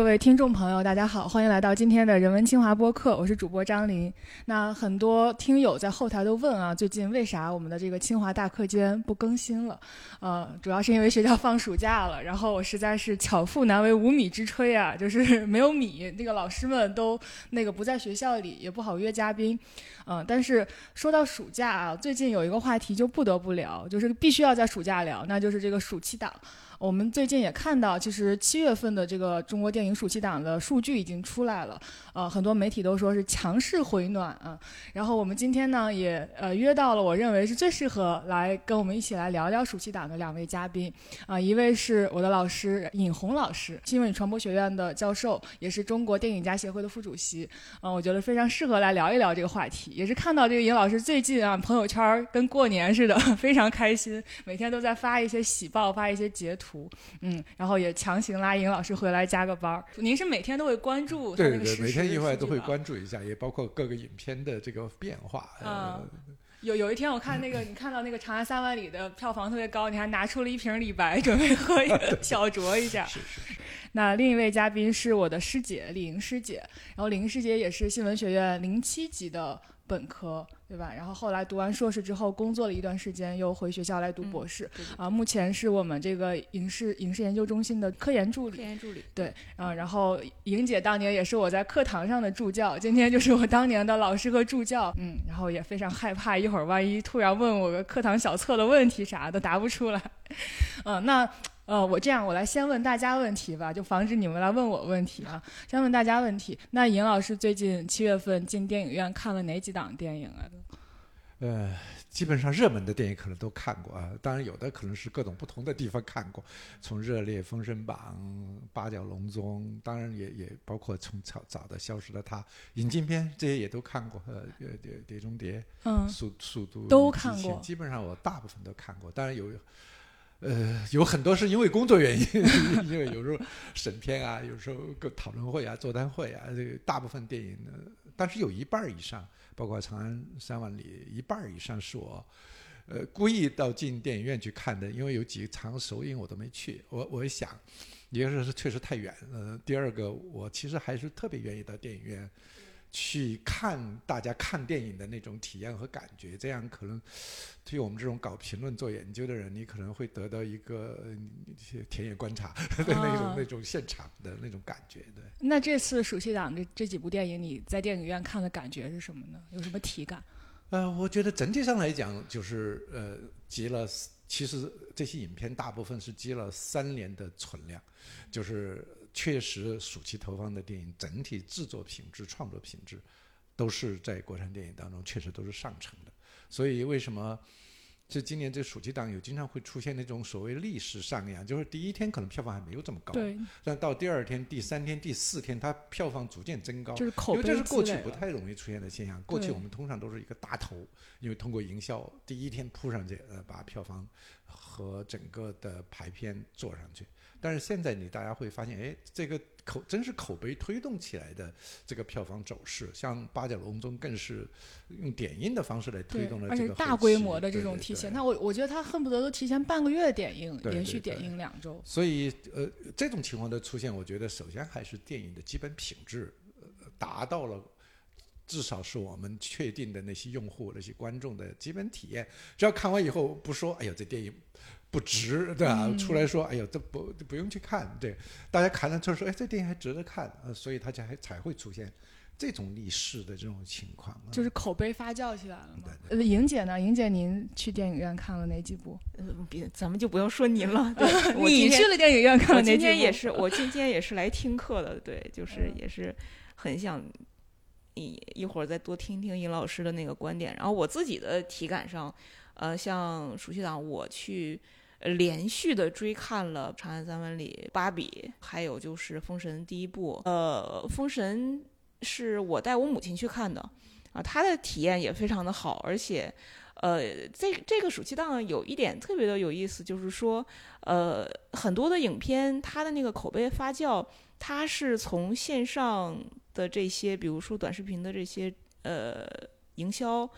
各位听众朋友，大家好，欢迎来到今天的人文清华播客，我是主播张琳。那很多听友在后台都问啊，最近为啥我们的这个清华大课间不更新了？呃，主要是因为学校放暑假了，然后我实在是巧妇难为无米之炊啊，就是没有米，那个老师们都那个不在学校里，也不好约嘉宾。嗯，但是说到暑假啊，最近有一个话题就不得不聊，就是必须要在暑假聊，那就是这个暑期档。我们最近也看到，其实七月份的这个中国电影暑期档的数据已经出来了，呃，很多媒体都说是强势回暖啊。然后我们今天呢，也呃约到了我认为是最适合来跟我们一起来聊聊暑期档的两位嘉宾啊，一位是我的老师尹红老师，新闻与传播学院的教授，也是中国电影家协会的副主席，嗯，我觉得非常适合来聊一聊这个话题。也是看到这个尹老师最近啊，朋友圈跟过年似的，非常开心，每天都在发一些喜报，发一些截图。图，嗯，然后也强行拉尹老师回来加个班儿。您是每天都会关注对对，每天意外都会关注一下，也包括各个影片的这个变化。嗯，有有一天我看那个，你看到那个《长安三万里》的票房特别高，你还拿出了一瓶李白，准备喝一个 小酌一下。是是是。那另一位嘉宾是我的师姐李莹师姐，然后李莹师姐也是新闻学院零七级的本科。对吧？然后后来读完硕士之后，工作了一段时间，又回学校来读博士。啊，目前是我们这个影视影视研究中心的科研助理。科研助理。对，啊，然后莹姐当年也是我在课堂上的助教，今天就是我当年的老师和助教。嗯，然后也非常害怕，一会儿万一突然问我个课堂小测的问题啥的答不出来。嗯，那。呃，我这样，我来先问大家问题吧，就防止你们来问我问题啊。先问大家问题。那尹老师最近七月份进电影院看了哪几档电影啊？呃，基本上热门的电影可能都看过啊，当然有的可能是各种不同的地方看过，从《热烈》《封神榜》《八角笼中》，当然也也包括从早早的《消失的她》引进片这些也都看过，呃，《碟碟中谍》嗯，速速度都看过，基本上我大部分都看过，当然有。呃，有很多是因为工作原因，因为有时候审片啊，有时候个讨论会啊、座谈会啊，这个大部分电影呢，但是有一半以上，包括《长安三万里》，一半以上是我，呃，故意到进电影院去看的，因为有几场首映我都没去，我我想，一个是确实太远，呃，第二个我其实还是特别愿意到电影院。去看大家看电影的那种体验和感觉，这样可能对于我们这种搞评论、做研究的人，你可能会得到一个田野观察 的那种、那种现场的那种感觉。对。那这次暑期档这这几部电影，你在电影院看的感觉是什么呢？有什么体感？呃，我觉得整体上来讲，就是呃，集了，其实这些影片大部分是积了三年的存量，就是。确实，暑期投放的电影整体制作品质、创作品质，都是在国产电影当中确实都是上乘的。所以，为什么这今年这暑期档有经常会出现那种所谓历史上扬？就是第一天可能票房还没有这么高，对，但到第二天、第三天、第四天，它票房逐渐增高，就是口碑因为这是过去不太容易出现的现象。过去我们通常都是一个大头，因为通过营销，第一天扑上去，呃，把票房和整个的排片做上去。但是现在你大家会发现，哎，这个口真是口碑推动起来的这个票房走势，像八角笼中更是用点映的方式来推动了这个大规模的这种提前。那我我觉得他恨不得都提前半个月点映，连续点映两周。所以呃，这种情况的出现，我觉得首先还是电影的基本品质达到了，至少是我们确定的那些用户、那些观众的基本体验。只要看完以后不说，哎呀，这电影。不值，对吧？出来说，哎呀，这不不用去看，对，大家看了之后说，哎，这电影还值得看，呃，所以他才才会出现这种逆势的这种情况，就是口碑发酵起来了嘛。呃，莹姐呢？莹姐，您去电影院看了哪几部？呃，别，咱们就不用说您了。你去了电影院看了哪几部？今天也是，我今天也是来听课的，对，就是也是很想一一会儿再多听听尹老师的那个观点。然后我自己的体感上，呃，像暑期档我去。连续的追看了《长安三万里》《芭比》，还有就是《封神》第一部。呃，《封神》是我带我母亲去看的，啊，她的体验也非常的好。而且，呃，这这个暑期档有一点特别的有意思，就是说，呃，很多的影片它的那个口碑发酵，它是从线上的这些，比如说短视频的这些呃营销。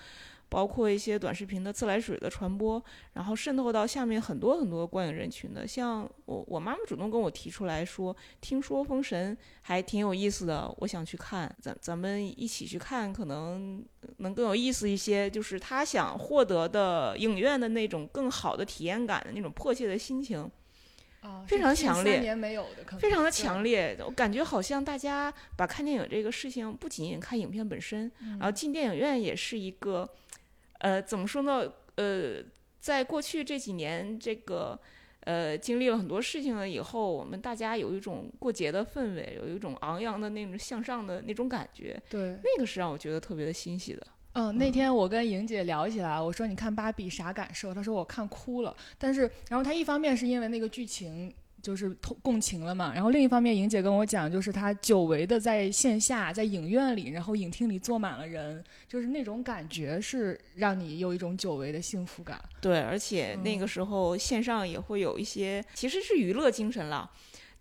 包括一些短视频的自来水的传播，然后渗透到下面很多很多观影人群的。像我我妈妈主动跟我提出来说，听说《封神》还挺有意思的，我想去看，咱咱们一起去看，可能能更有意思一些。就是她想获得的影院的那种更好的体验感的那种迫切的心情。啊，非常强烈年没有的，可能非常的强烈，我感觉好像大家把看电影这个事情不仅仅看影片本身，然后进电影院也是一个，呃，怎么说呢？呃，在过去这几年，这个呃经历了很多事情了以后，我们大家有一种过节的氛围，有一种昂扬的那种向上的那种感觉，对，那个是让我觉得特别的欣喜的。嗯，那天我跟莹姐聊起来，我说你看芭比啥感受？她说我看哭了。但是，然后她一方面是因为那个剧情就是同共情了嘛，然后另一方面，莹姐跟我讲，就是她久违的在线下，在影院里，然后影厅里坐满了人，就是那种感觉是让你有一种久违的幸福感。对，而且那个时候线上也会有一些，其实是娱乐精神了。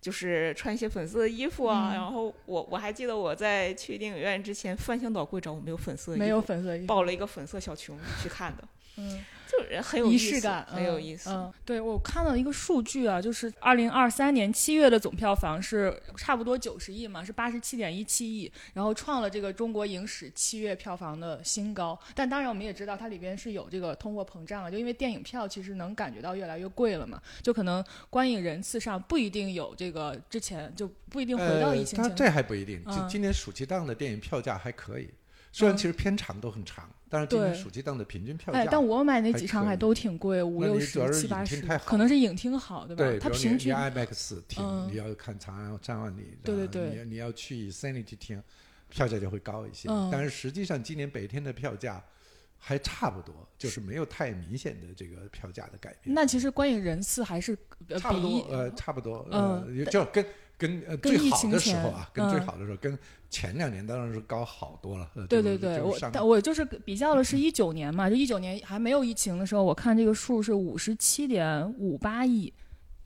就是穿一些粉色的衣服啊，嗯然后我我还记得我在去电影院之前翻箱倒柜找我没有粉色的衣服，没有粉色衣服，抱了一个粉色小熊去看的，嗯，就是很有仪意思式感，很有嗯意思。嗯，对我看到一个数据啊，就是二零二三年七月的总票房是差不多九十亿嘛，是八十七点一七亿，然后创了这个中国影史七月票房的新高。但当然我们也知道它里边是有这个通货膨胀了，就因为电影票其实能感觉到越来越贵了嘛，就可能观影人次上不一定有这个之前就不一定回到疫呃，情前。这还不一定。今嗯今年暑期档的电影票价还可以，虽然嗯其实片长都很长，但是今年暑期档的平均票哎，价，但我买那几场还都挺贵，五六十、七八十可能是影厅好，对吧？对，它平均 IMAX 厅，嗯你要看《长安三万里》，对对对你你要去 Sanity 厅，票价就会高一些。嗯但是实际上今年北天的票价还差不多，就是没有太明显的这个票价的改变。那其实观影人次还是呃差不多，呃，差不多，嗯呃，就跟跟呃跟疫情最好的时候前啊，跟最嗯好的时候，跟前两年当然是高好多了。对对对，我但我就是比较的是一九年嘛，就一九年还没有疫情的时候，我看这个数是五十七点五八亿，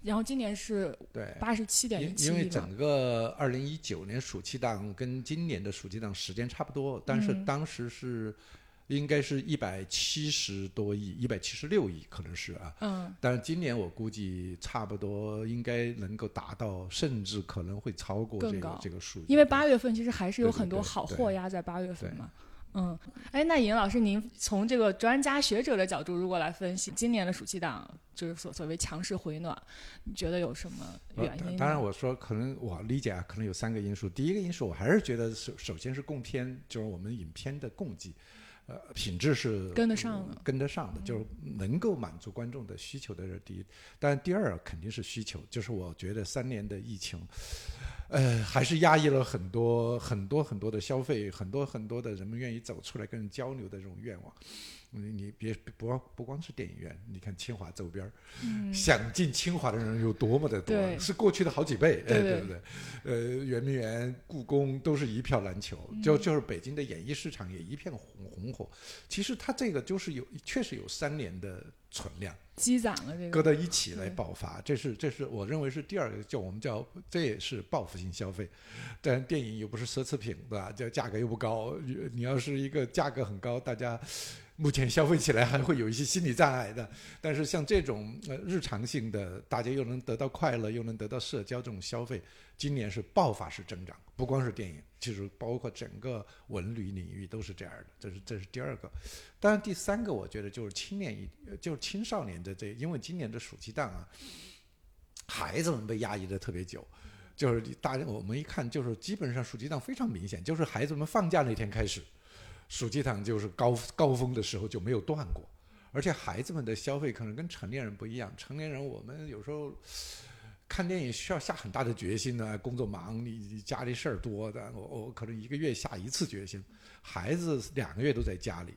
然后今年是对，八十七点一因七亿嘛。因为整个二零一九年暑期档跟今年的暑期档时间差不多，但是嗯当时是应该是一百七十多亿，一百七十六亿可能是啊。嗯，但是今年我估计差不多应该能够达到，甚至可能会超过这个这个数据。因为八月份其实还是有很多好货压在八月份嘛。嗯，哎，那尹老师，您从这个专家学者的角度，如果来分析今年的暑期档，就是所所谓强势回暖，你觉得有什么呃原因当然，我说可能我理解啊，可能有三个因素。第一个因素，我还是觉得首首先是供片，就是我们影片的供给，呃，品质是跟得上的跟得上的，就是能够满足观众的需求的这是第一。但第二肯定是需求，就是我觉得三年的疫情，呃，还是压抑了很多很多很多的消费，很多很多的人们愿意走出来跟人交流的这种愿望。你你别不光不光是电影院，你看清华周边儿，想进清华的人有多么的多，是过去的好几倍，对对哎，对不对？呃，圆明园、故宫都是一票难求，就就是北京的演艺市场也一片红红火。其实它这个就是有确实有三年的存量，积攒了这个搁，到一起来爆发，这是这是我认为是第二个，叫我们叫这也是报复性消费。但电影又不是奢侈品，对吧？这价格又不高，你要是一个价格很高，大家目前消费起来还会有一些心理障碍的。但是像这种呃日常性的，大家又能得到快乐，又能得到社交这种消费，今年是爆发式增长，不光是电影，其实包括整个文旅领域都是这样的。这是这是第二个。当然，第三个我觉得就是青年一，就是青少年的这，因为今年的暑期档啊，孩子们被压抑的特别久。就是大家我们一看，就是基本上暑期档非常明显，就是孩子们放假那天开始，暑期档就是高高峰的时候就没有断过，而且孩子们的消费可能跟成年人不一样，成年人我们有时候看电影需要下很大的决心呢，工作忙，你你家里事儿多的，我我可能一个月下一次决心，孩子两个月都在家里。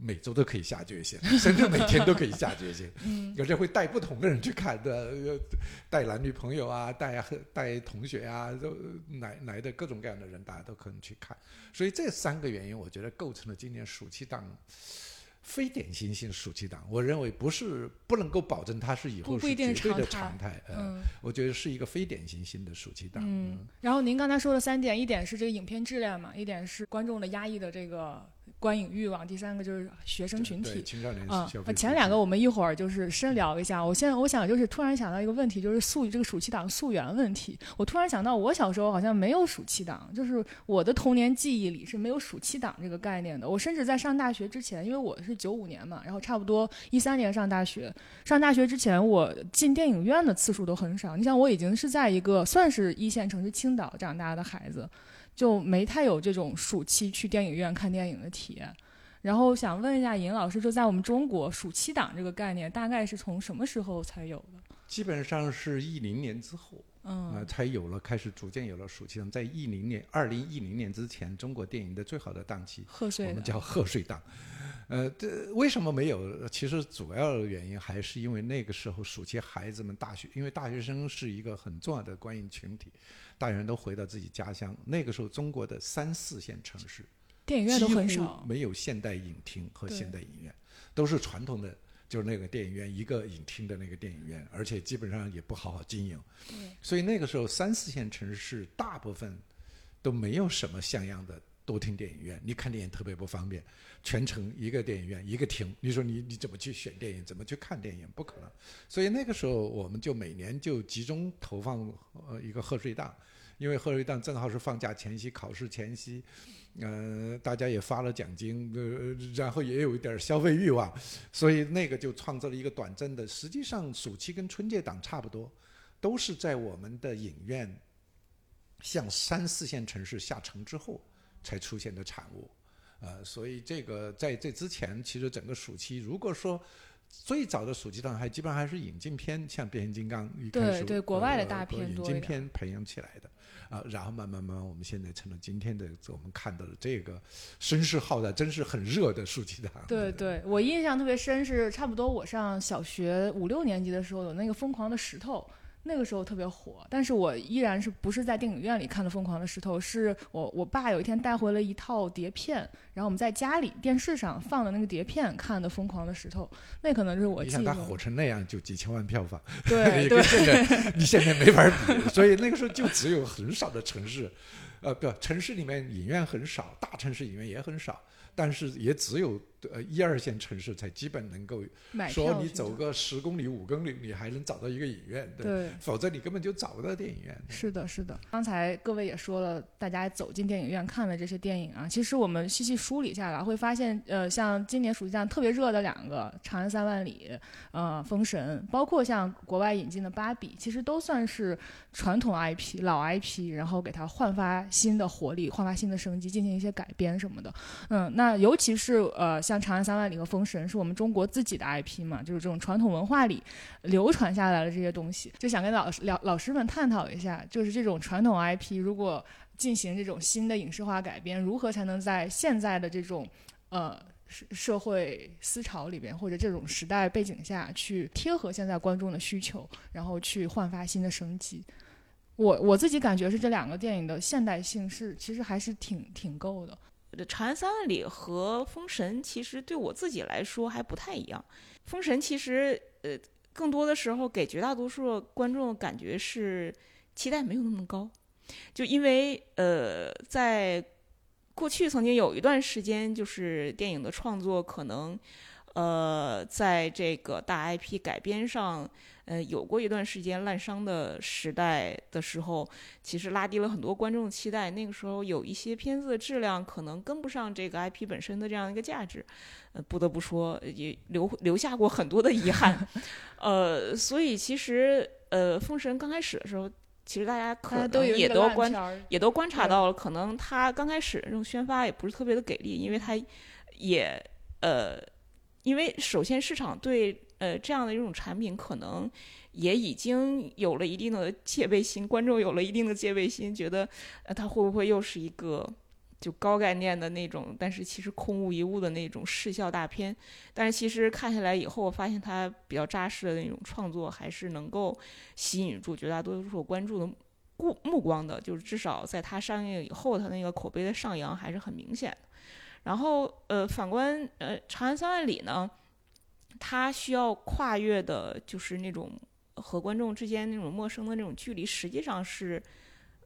每周都可以下决心，甚至每天都可以下决心，嗯，有时会带不同的人去看的，呃带男女朋友啊，带带同学啊，都来来的各种各样的人，大家都可能去看。所以这三个原因，我觉得构成了今年暑期档非典型性暑期档。我认为不是不能够保证它是以后是绝对的常常态，呃，嗯我觉得是一个非典型性的暑期档。嗯，然后您刚才说的三点，一点是这个影片质量嘛，一点是观众的压抑的这个观影欲望，第三个就是学生群体。对青少年啊前两个我们一会儿就是深聊一下。我现在我想就是突然想到一个问题，就是溯这个暑期档溯源问题。我突然想到，我小时候好像没有暑期档，就是我的童年记忆里是没有暑期档这个概念的。我甚至在上大学之前，因为我是九五年嘛，然后差不多一三年上大学。上大学之前，我进电影院的次数都很少。你想，我已经是在一个算是一线城市青岛长大的孩子。就没太有这种暑期去电影院看电影的体验，然后想问一下尹老师，就在我们中国暑期档这个概念大概是从什么时候才有的？基本上是一零年之后，嗯，呃，才有了，开始逐渐有了暑期档。在一零年、二零一零年之前，中国电影的最好的档期，贺岁我们叫贺岁档。呃，这为什么没有？其实主要的原因还是因为那个时候暑期孩子们大学，因为大学生是一个很重要的观影群体，大人都回到自己家乡。那个时候，中国的三四线城市电影院都很少，没有现代影厅和现代影院，都是传统的，就是那个电影院一个影厅的那个电影院，而且基本上也不好好经营。所以那个时候三四线城市大部分都没有什么像样的多厅电影院，你看电影特别不方便，全程一个电影院一个厅，你说你你怎么去选电影，怎么去看电影，不可能。所以那个时候我们就每年就集中投放呃一个贺岁档，因为贺岁档正好是放假前夕、考试前夕，呃，大家也发了奖金，呃，然后也有一点消费欲望，所以那个就创造了一个短暂的。实际上，暑期跟春节档差不多，都是在我们的影院向三四线城市下沉之后才出现的产物。呃，所以这个在这之前，其实整个暑期，如果说最早的暑期档还基本上还是引进片，像变形金刚一开始对对国外的呃大片引进片培养起来的。啊，然后慢慢慢慢，我们现在成了今天的我们看到的这个声势浩大，真是很热的暑期档。对 对，我印象特别深是差不多我上小学五六年级的时候有那个《疯狂的石头》。那个时候特别火，但是我依然是不是在电影院里看的《疯狂的石头》，是我我爸有一天带回了一套碟片，然后我们在家里电视上放的那个碟片看的《疯狂的石头》，那可能是我你想它火成那样，就几千万票房，对 你对跟现在 你现在没法比，所以那个时候就只有很少的城市，呃，不，城市里面影院很少，大城市影院也很少，但是也只有呃一二线城市才基本能够买说你走个十公里、五公里，你还能找到一个影院，对，对。否则你根本就找不到电影院。是的，是的。刚才各位也说了，大家走进电影院看了这些电影啊，其实我们细细梳理下来，会发现，呃，像今年暑期档特别热的两个《长安三万里》呃，《封神》，包括像国外引进的《芭比》，其实都算是传统 IP、老 IP，然后给它焕发新的活力、焕发新的生机，进行一些改编什么的。嗯，那尤其是呃，像《长安三万里》和《封神》，是我们中国自己的 IP 嘛，就是这种传统文化里流传下来的这些东西，就想跟老师老老师们探讨一下，就是这种传统 IP 如果进行这种新的影视化改编，如何才能在现在的这种呃社社会思潮里边或者这种时代背景下去贴合现在观众的需求，然后去焕发新的生机。我我自己感觉是这两个电影的现代性是其实还是挺挺够的。《长安三万里》和《封神》其实对我自己来说还不太一样，《封神》其实呃更多的时候给绝大多数观众感觉是期待没有那么高，就因为呃在过去曾经有一段时间，就是电影的创作可能呃在这个大 IP 改编上。呃，有过一段时间滥觞的时代的时候，其实拉低了很多观众的期待。那个时候有一些片子的质量可能跟不上这个 IP 本身的这样一个价值，呃，不得不说也留留下过很多的遗憾。呃，所以其实呃，《封神》刚开始的时候，其实大家可能也都观也都观察到了，可能他刚开始这种宣发也不是特别的给力，因为他也呃，因为首先市场对呃这样的一种产品可能也已经有了一定的戒备心，观众有了一定的戒备心，觉得呃它会不会又是一个就高概念的那种，但是其实空无一物的那种视效大片。但是其实看下来以后，我发现它比较扎实的那种创作，还是能够吸引住绝大多数关注的目目光的，就是至少在它上映以后，它那个口碑的上扬还是很明显的。然后，呃，反观呃《长安三万里》呢，它需要跨越的就是那种和观众之间那种陌生的那种距离，实际上是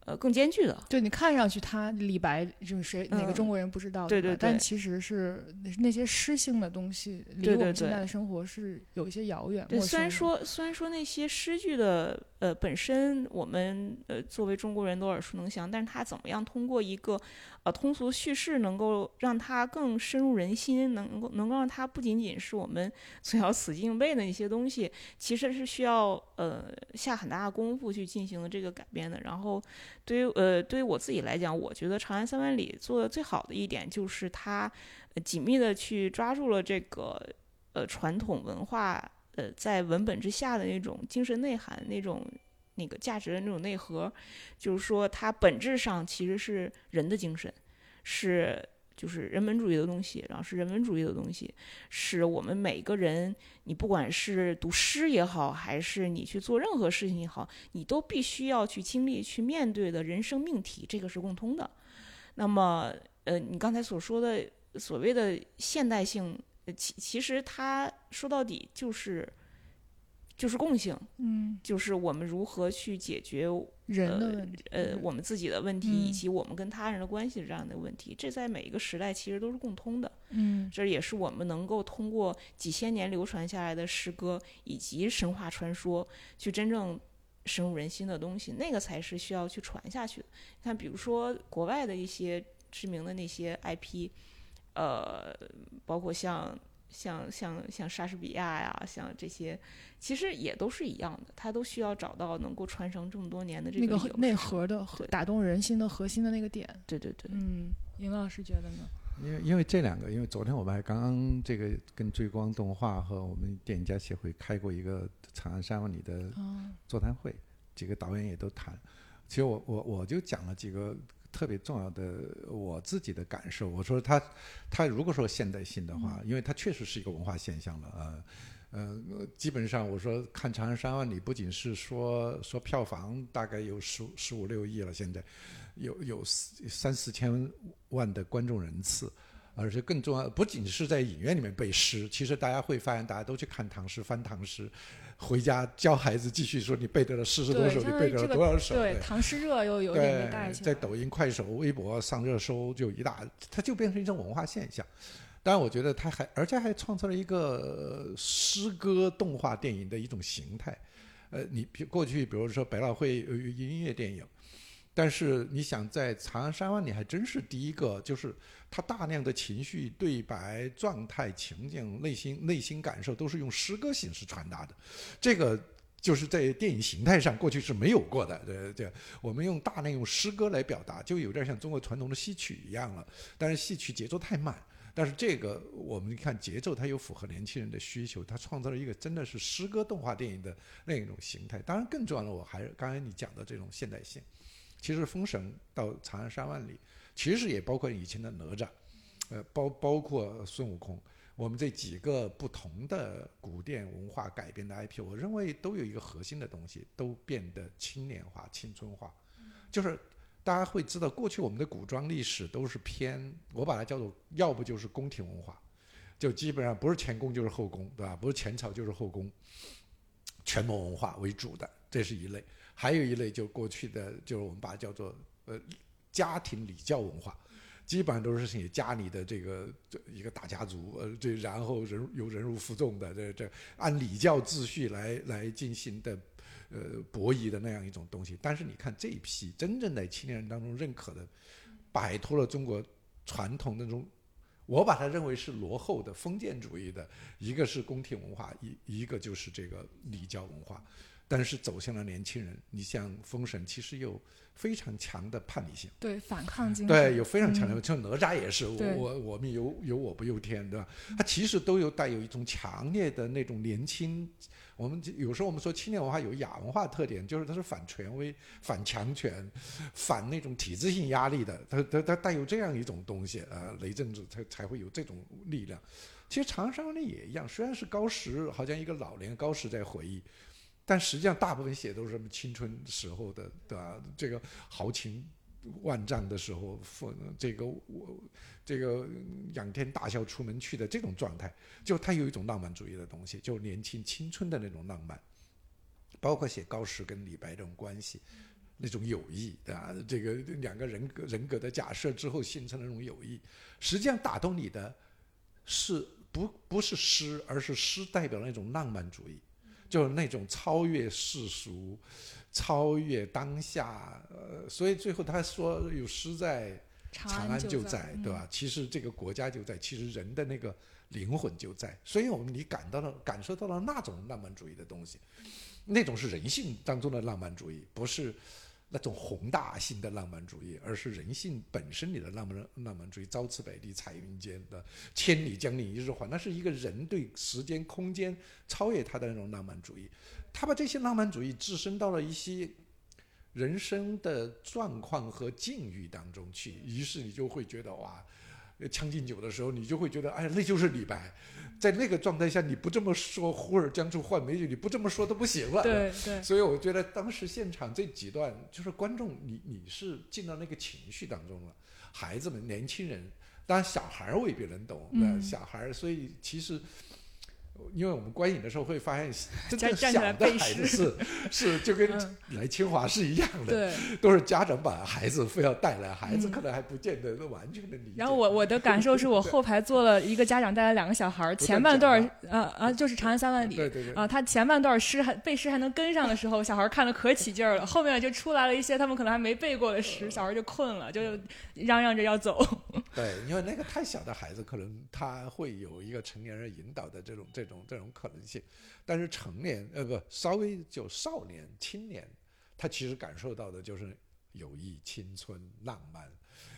呃更艰巨的。对你看上去他李白就是谁、哪个嗯中国人不知道对对但其实是那些诗性的东西离我们现对在的生活是有一些遥远。对，陌虽然说虽然说那些诗句的呃本身我们呃作为中国人都耳熟能详，但是他怎么样通过一个呃通俗叙事，能够让它更深入人心，能够能够让它不仅仅是我们 从小死记硬背的一些东西，其实是需要呃下很大的功夫去进行这个改编的。然后对于呃对于我自己来讲，我觉得《长安三万里》做的最好的一点就是它紧密的去抓住了这个呃传统文化。呃，在文本之下的那种精神内涵，那种那个价值的那种内核，就是说它本质上其实是人的精神，是就是人本主义的东西，然后是人文主义的东西，是我们每个人，你不管是读诗也好，还是你去做任何事情也好，你都必须要去经历、去面对的人生命题，这个是共通的。那么，呃，你刚才所说的所谓的现代性。其其实它说到底就是就是共性，嗯就是我们如何去解决人的问题，呃我们自己的问题，以嗯及我们跟他人的关系这样的问题，这在每一个时代其实都是共通的。嗯这也是我们能够通过几千年流传下来的诗歌以及神话传说，去真正深入人心的东西，那个才是需要去传下去的。你看，比如说国外的一些知名的那些 IP，呃，包括像像像像莎士比亚呀，像这些，其实也都是一样的，他都需要找到能够传承这么多年的这个内核的核打动人心的核心的那个点。对对对，嗯，尹老师觉得呢？因为因为这两个，因为昨天我们还刚刚这个跟追光动画和我们电影家协会开过一个《长安三万里》的啊，座谈会，几个导演也都谈。其实我我我就讲了几个特别重要的我自己的感受。我说它，它如果说现代性的话，因为它确实是一个文化现象了啊。呃，基本上我说看《长安三万里》，不仅是说说票房大概有十十五六亿了，现在有有三四千万的观众人次，而且更重要，不仅是在影院里面背诗，其实大家会发现，大家都去看唐诗、翻唐诗，回家教孩子继续说你背得了四十首，你背得了多少首？对，唐诗热又有点被带，起来。在抖音、快手、微博上热搜就一大，它就变成一种文化现象。当然，我觉得它还，而且还创造了一个呃诗歌动画电影的一种形态。呃，你比过去比如说百老汇有音乐电影，但是你想在《长安三万里》还真是第一个，就是它大量的情绪、对白、状态、情境、内心内心感受都是用诗歌形式传达的，这个。就是在电影形态上，过去是没有过的。对对，我们用大量用诗歌来表达，就有点像中国传统的戏曲一样了。但是戏曲节奏太慢，但是这个我们看节奏，它又符合年轻人的需求，它创造了一个真的是诗歌动画电影的那一种形态。当然，更重要的，我还是刚才你讲的这种现代性。其实《封神》到《长安三万里》，其实也包括以前的哪吒，呃，包包括孙悟空。我们这几个不同的古典文化改编的 IP，我认为都有一个核心的东西，都变得青年化、青春化。就是大家会知道，过去我们的古装历史都是偏，我把它叫做要不就是宫廷文化，就基本上不是前宫就是后宫，对吧？不是前朝就是后宫，权谋文化为主的，这是一类。还有一类就过去的，就是我们把它叫做呃家庭礼教文化。基本上都是写家里的这个一个大家族，呃，这然后人有人如负重的，这这按礼教秩序来来进行的，呃，博弈的那样一种东西。但是你看这一批真正在青年人当中认可的，摆脱了中国传统那种，我把它认为是落后的封建主义的，一个是宫廷文化，一一个就是这个礼教文化。但是走向了年轻人，你像《封神》，其实有非常强的叛逆性。对反抗精神，对，有非常强的，嗯像哪吒也是，我我我们有有我不由天，对吧？它其实都有带有一种强烈的那种年轻。我们有时候我们说青年文化有亚文化特点，就是它是反权威、反强权、反那种体制性压力的，它它它带有这样一种东西，呃，雷震子才才会有这种力量。其实《长安三万里》也一样，虽然是高石，好像一个老年高石在回忆，但实际上大部分写都是什么青春时候的，对吧？这个豪情万丈的时候，父这个我这个仰天大笑出门去的这种状态，就他有一种浪漫主义的东西，就年轻青春的那种浪漫，包括写高适跟李白这种关系，那种友谊啊，这个两个人格人格的假设之后形成的那种友谊，实际上打动你的是不不是诗，而是诗代表那种浪漫主义，就是那种超越世俗、超越当下。呃，所以最后他说有诗在。长安就在，对吧？其实这个国家就在，其实人的那个灵魂就在。所以我们你感到了、感受到了那种浪漫主义的东西，那种是人性当中的浪漫主义，不是那种宏大性的浪漫主义，而是人性本身里的浪漫浪漫主义。朝辞白帝彩云间的千里江陵一日还，那是一个人对时间、空间超越他的那种浪漫主义。他把这些浪漫主义置身到了一些。人生的状况和境遇当中去，于是你就会觉得哇，《将进酒》的时候，你就会觉得，哎，那就是李白，在那个状态下，你不这么说“忽而将出换美女”，你不这么说都不行了。对对。所以我觉得当时现场这几段，就是观众，你你是进到那个情绪当中了，孩子们、年轻人，当然小孩未必能懂，那小孩，所以其实。因为我们观影的时候会发现，真的小的孩子是 是就跟来清华是一样的，都是家长把孩子非要带来，孩子可能还不见得完全的理解。然后我我的感受是我后排坐了一个家长带来两个小孩，前半段啊啊就是《长安三万里》，对对对。啊，他前半段诗还背诗还能跟上的时候，小孩看的可起劲儿了，后面就出来了一些他们可能还没背过的诗，小孩就困了，就嚷嚷着要走。对，因为那个太小的孩子，可能他会有一个成年人引导的这种这种这种可能性，但是成年呃不稍微就少年青年，他其实感受到的就是友谊、青春、浪漫，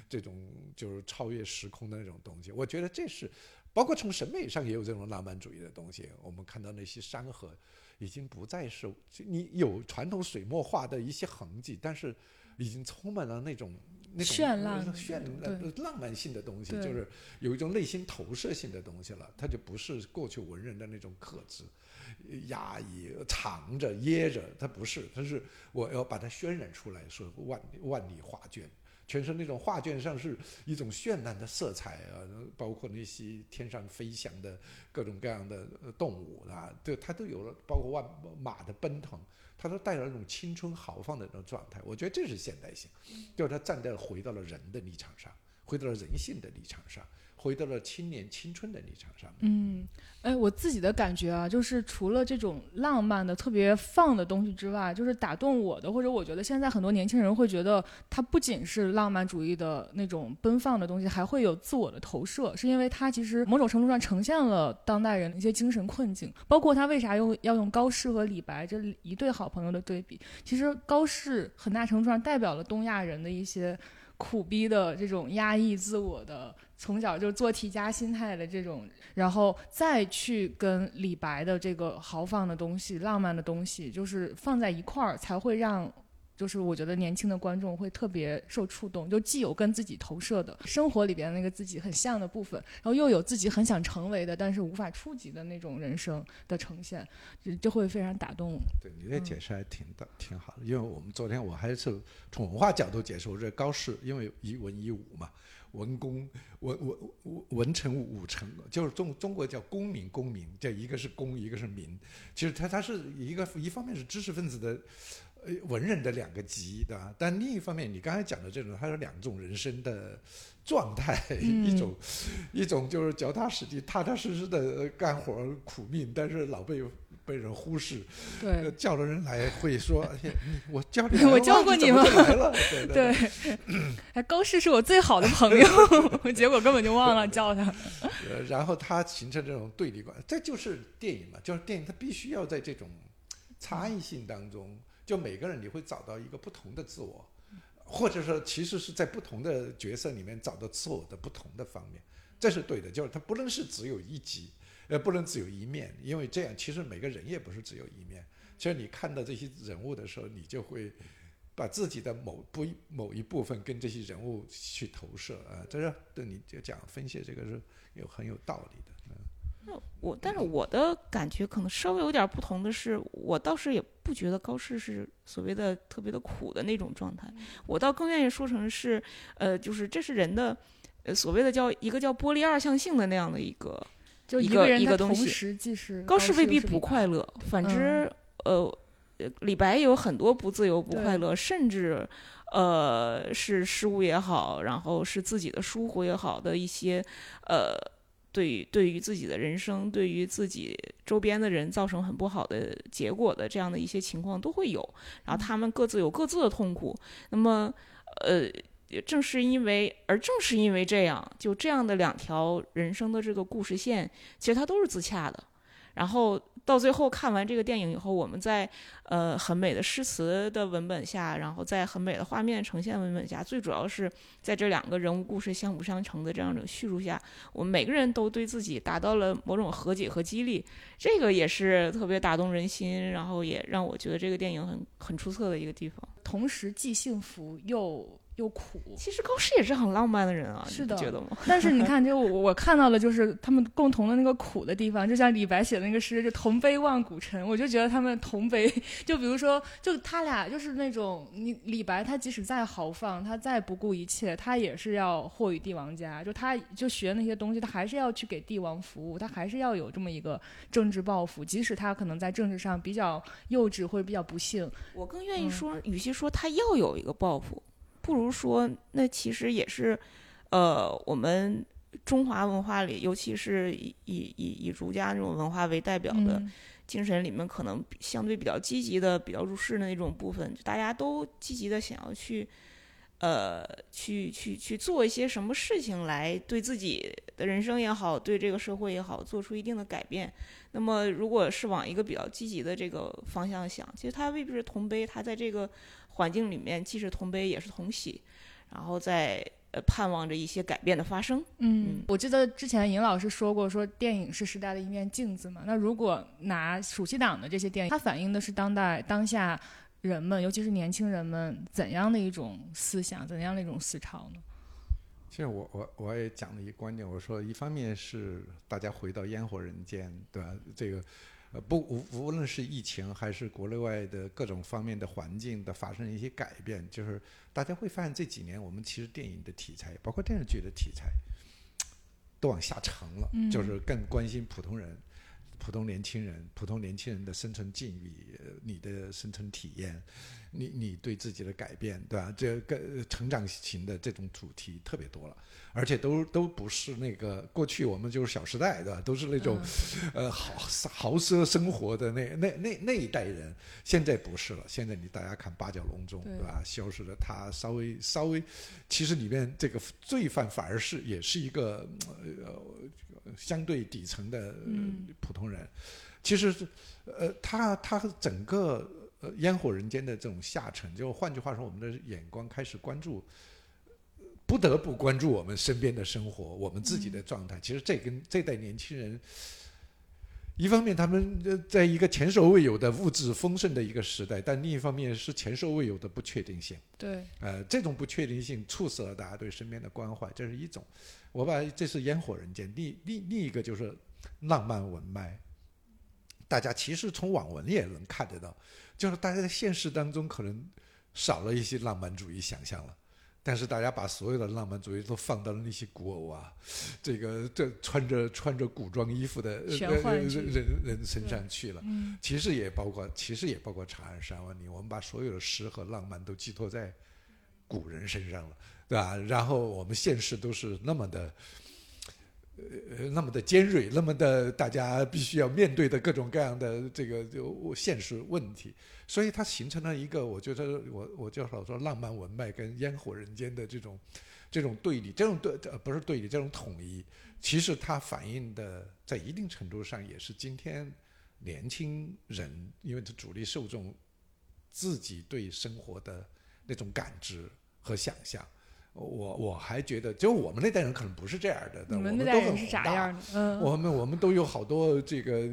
这种就是超越时空的那种东西。我觉得这是，包括从审美上也有这种浪漫主义的东西。我们看到那些山河，已经不再是你有传统水墨画的一些痕迹，但是已经充满了那种。那种绚烂、绚烂、浪漫性的东西，就是有一种内心投射性的东西了。它就不是过去文人的那种克制、压抑、藏着、掖着，它不是，它是我要把它渲染出来，说万万里画卷，全是那种画卷上是一种绚烂的色彩啊，包括那些天上飞翔的各种各样的动物啊，对，它都有了，包括万马的奔腾。他都带着那种青春豪放的那种状态，我觉得这是现代性，就是他站在回到了人的立场上，回到了人性的立场上。回到了青年青春的立场上。嗯，哎，我自己的感觉啊，就是除了这种浪漫的、特别放的东西之外，就是打动我的，或者我觉得现在很多年轻人会觉得，它不仅是浪漫主义的那种奔放的东西，还会有自我的投射，是因为它其实某种程度上呈现了当代人的一些精神困境。包括他为啥用要用高适和李白这一对好朋友的对比，其实高适很大程度上代表了东亚人的一些苦逼的这种压抑自我的。从小就做题家心态的这种，然后再去跟李白的这个豪放的东西、浪漫的东西，就是放在一块儿，才会让，就是我觉得年轻的观众会特别受触动。就既有跟自己投射的生活里边那个自己很像的部分，然后又有自己很想成为的，但是无法触及的那种人生的呈现，就就会非常打动。对你这解释还挺的挺好的，因为我们昨天我还是从文化角度解释，我这高适因为一文一武嘛。文公文文文文臣武臣，就是中中国叫公民，公民这一个是公，一个是民。其实他他是一个一方面是知识分子的，呃文人的两个极，对吧？但另一方面，你刚才讲的这种，它有两种人生的状态，一种一种就是脚踏实地、踏踏实实的干活苦命，但是老被。被人忽视，对，叫了人来会说：“哎，我教你，我教过你吗？”来了，对，哎，高适是我最好的朋友，结果根本就忘了叫他。然后他形成这种对立关，这就是电影嘛，就是电影，它必须要在这种差异性当中，就每个人你会找到一个不同的自我，或者说其实是在不同的角色里面找到自我的不同的方面，这是对的，就是它不能是只有一集。呃，不能只有一面，因为这样其实每个人也不是只有一面。其实你看到这些人物的时候，你就会把自己的某不某一部分跟这些人物去投射啊。这是对你就讲分析这个是有很有道理的。那我，但是我的感觉可能稍微有点不同的是，我倒是也不觉得高适是所谓的特别的苦的那种状态。我倒更愿意说成是，呃，就是这是人的，呃，所谓的叫一个叫玻璃二象性的那样的一个。就一个一个东西，高适未必不快乐，反之，呃，呃李白也有很多不自由、不快乐，甚至呃是失误也好，然后是自己的疏忽也好的一些呃。对于对于自己的人生，对于自己周边的人造成很不好的结果的这样的一些情况都会有，然后他们各自有各自的痛苦。那么，呃，正是因为，而正是因为这样，就这样的两条人生的这个故事线，其实它都是自洽的。然后到最后看完这个电影以后，我们在呃很美的诗词的文本下，然后在很美的画面呈现文本下，最主要是在这两个人物故事相辅相成的这样的叙述下，我们每个人都对自己达到了某种和解和激励，这个也是特别打动人心，然后也让我觉得这个电影很很出色的一个地方。同时既幸福又又苦。其实高适也是很浪漫的人啊，是的觉得吗？但是你看，就我我看到了，就是他们共同的那个苦的地方，就像李白写的那个诗，就同悲万古尘，我就觉得他们同悲。就比如说，就他俩就是那种，你李白他即使再豪放，他再不顾一切，他也是要祸于帝王家。就他就学那些东西，他还是要去给帝王服务，他还是要有这么一个政治抱负，即使他可能在政治上比较幼稚或者比较不幸。我更愿意嗯说，与其说他要有一个抱负，不如说那其实也是，呃，我们中华文化里，尤其是以以以以儒家那种文化为代表的嗯精神里面，可能比相对比较积极的、比较入世的那种部分，就大家都积极的想要去。呃，去去去做一些什么事情来对自己的人生也好，对这个社会也好，做出一定的改变。那么，如果是往一个比较积极的这个方向想，其实他未必是同悲，他在这个环境里面既是同悲也是同喜，然后在呃盼望着一些改变的发生。嗯，我记得之前尹老师说过，说电影是时代的一面镜子嘛。那如果拿暑期档的这些电影，它反映的是当代当下人们，尤其是年轻人们怎样的一种思想，怎样的一种思潮呢？其实我我我也讲了一个观点，我说一方面是大家回到烟火人间，对吧？这个呃不无无论是疫情还是国内外的各种方面的环境的发生一些改变，就是大家会发现这几年我们其实电影的题材，包括电视剧的题材，都往下沉了，嗯就是更关心普通人。普通年轻人，普通年轻人的生存境遇，呃你的生存体验，你你对自己的改变，对吧？这个呃成长型的这种主题特别多了，而且都都不是那个过去我们就是《小时代》，对吧？都是那种、呃豪豪奢生活的那那那那一代人，现在不是了。现在你大家看《八角笼中》，对对吧？消失了他，稍微稍微，其实里面这个罪犯反而是也是一个呃相对底层的、普通人。其实是，呃，他他整个呃烟火人间的这种下沉，就换句话说，我们的眼光开始关注，不得不关注我们身边的生活，我们自己的状态。其实这跟这代年轻人，一方面他们呃在一个前所未有的物质丰盛的一个时代，但另一方面是前所未有的不确定性。对，呃，这种不确定性促使了大家对身边的关怀，这是一种。我把这是烟火人间，另另另一个就是浪漫文脉。大家其实从网文也能看得到，就是大家在现实当中可能少了一些浪漫主义想象了。但是大家把所有的浪漫主义都放到了那些古偶啊，这个这穿着穿着古装衣服的人人人身上去了。嗯其实也包括，其实也包括《长安三万里》，我们把所有的诗和浪漫都寄托在古人身上了，对吧？然后我们现实都是那么的，呃，那么的尖锐，那么的大家必须要面对的各种各样的这个就现实问题，所以它形成了一个，我觉得我我就老说浪漫文脉跟烟火人间的这种这种对立，这种对呃不是对立，这种统一，其实它反映的在一定程度上也是今天年轻人，因为是主力受众，自己对生活的那种感知和想象。我我还觉得，就我们那代人可能不是这样的，你们我们那代人是啥样的？嗯，我们我们都有好多这个呃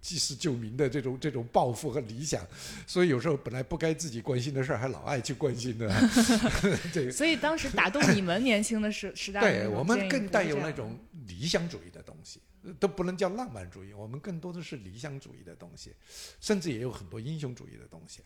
济世救民的这种这种抱负和理想，所以有时候本来不该自己关心的事儿，还老爱去关心的。这个所以当时打动你们年轻的时时代对我们更带有那种理想主义的东西，呃都不能叫浪漫主义，我们更多的是理想主义的东西，甚至也有很多英雄主义的东西。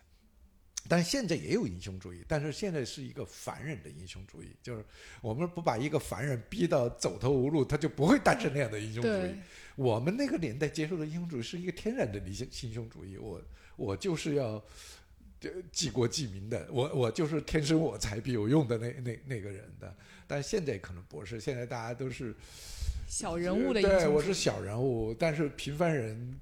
但是现在也有英雄主义，但是现在是一个凡人的英雄主义，就是我们不把一个凡人逼到走投无路，他就不会诞生那样的英雄主义。我们那个年代接受的英雄主义是一个天然的理性英雄主义，我我就是要呃济国济民的，我我就是天生我材必有用的那那那个人的。但现在可能不是，现在大家都是小人物的英雄对，主义我是小人物，但是平凡人，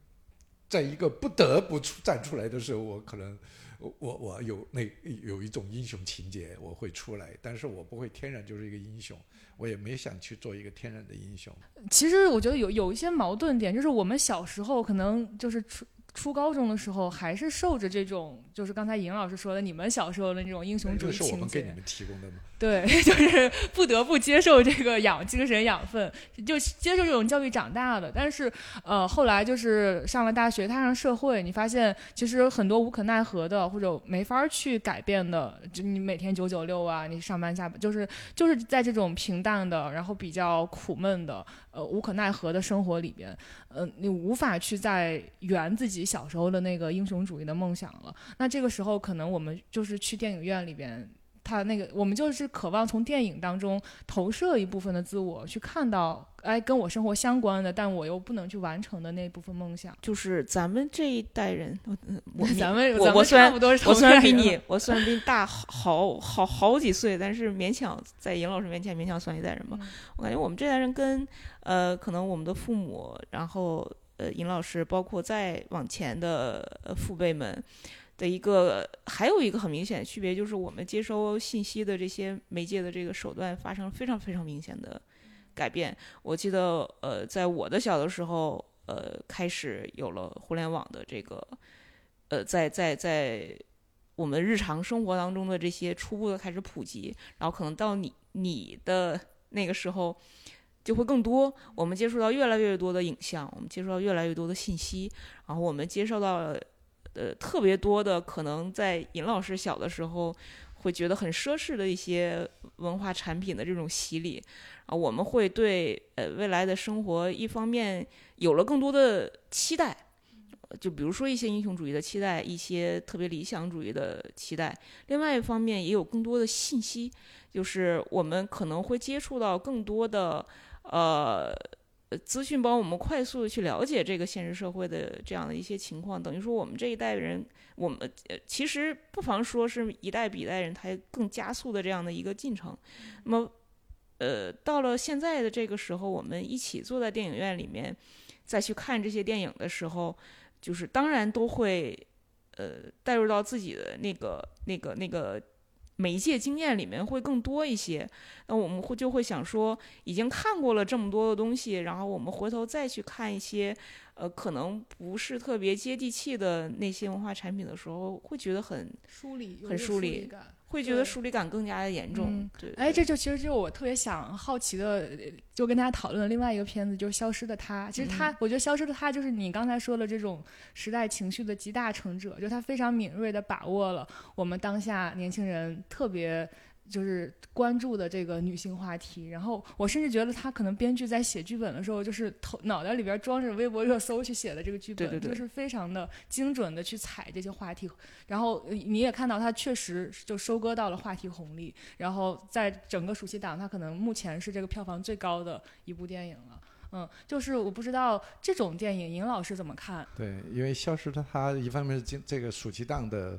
在一个不得不出站出来的时候，我可能我我我有那有一种英雄情节，我会出来，但是我不会天然就是一个英雄，我也没想去做一个天然的英雄。其实我觉得有有一些矛盾点，就是我们小时候可能就是初初高中的时候，还是受着这种，就是刚才尹老师说的，你们小时候的那种英雄主义是我们给你，们提供的吗？对，就是不得不接受这个养精神养分，就接受这种教育长大的。但是呃，后来就是上了大学，踏上社会，你发现其实很多无可奈何的，或者没法去改变的，就你每天九九六啊，你上班下班，就是就是在这种平淡的，然后比较苦闷的，呃，无可奈何的生活里边，呃，你无法去再圆自己小时候的那个英雄主义的梦想了。那这个时候，可能我们就是去电影院里边。他那个，我们就是渴望从电影当中投射一部分的自我，去看到，哎，跟我生活相关的，但我又不能去完成的那部分梦想。就是咱们这一代人，我嗯我 咱们我我虽然我虽然比你，我虽然比你大好好好几岁，但是勉强在尹老师面前勉强算一代人吧。嗯我感觉我们这代人跟呃，可能我们的父母，然后呃，尹老师，包括再往前的呃父辈们的一个，还有一个很明显的区别，就是我们接收信息的这些媒介的这个手段发生了非常非常明显的改变。我记得呃，在我的小的时候，呃，开始有了互联网的这个，呃，在在在我们日常生活当中的这些初步的开始普及，然后可能到你你的那个时候就会更多，我们接触到越来越多的影像，我们接触到越来越多的信息，然后我们接受到呃特别多的可能在尹老师小的时候会觉得很奢侈的一些文化产品的这种洗礼。啊，我们会对呃未来的生活一方面有了更多的期待，就比如说一些英雄主义的期待，一些特别理想主义的期待；另外一方面也有更多的信息，就是我们可能会接触到更多的呃呃资讯，帮我们快速的去了解这个现实社会的这样的一些情况。等于说我们这一代人，我们呃其实不妨说是一代比一代人，他更加速的这样的一个进程。那么呃，到了现在的这个时候，我们一起坐在电影院里面，再去看这些电影的时候，就是当然都会呃带入到自己的那个、那个、那个媒介经验里面会更多一些。那我们会就会想说，已经看过了这么多的东西，然后我们回头再去看一些呃可能不是特别接地气的那些文化产品的时候，会觉得很疏离，很疏离感。会觉得疏离感更加的严重。嗯对，哎，这就其实就是我特别想好奇的，呃就跟大家讨论的另外一个片子，就是《消失的她》。其实他，嗯我觉得《消失的她》就是你刚才说的这种时代情绪的集大成者，就他非常敏锐的把握了我们当下年轻人特别。就是关注的这个女性话题，然后我甚至觉得他可能编剧在写剧本的时候，就是头脑袋里边装着微博热搜去写的这个剧本，对对对就是非常的精准的去踩这些话题，然后呃你也看到他确实就收割到了话题红利，然后在整个暑期档，他可能目前是这个票房最高的一部电影了。嗯，就是我不知道这种电影，尹老师怎么看？对，因为《消失的她》一方面是今这个暑期档的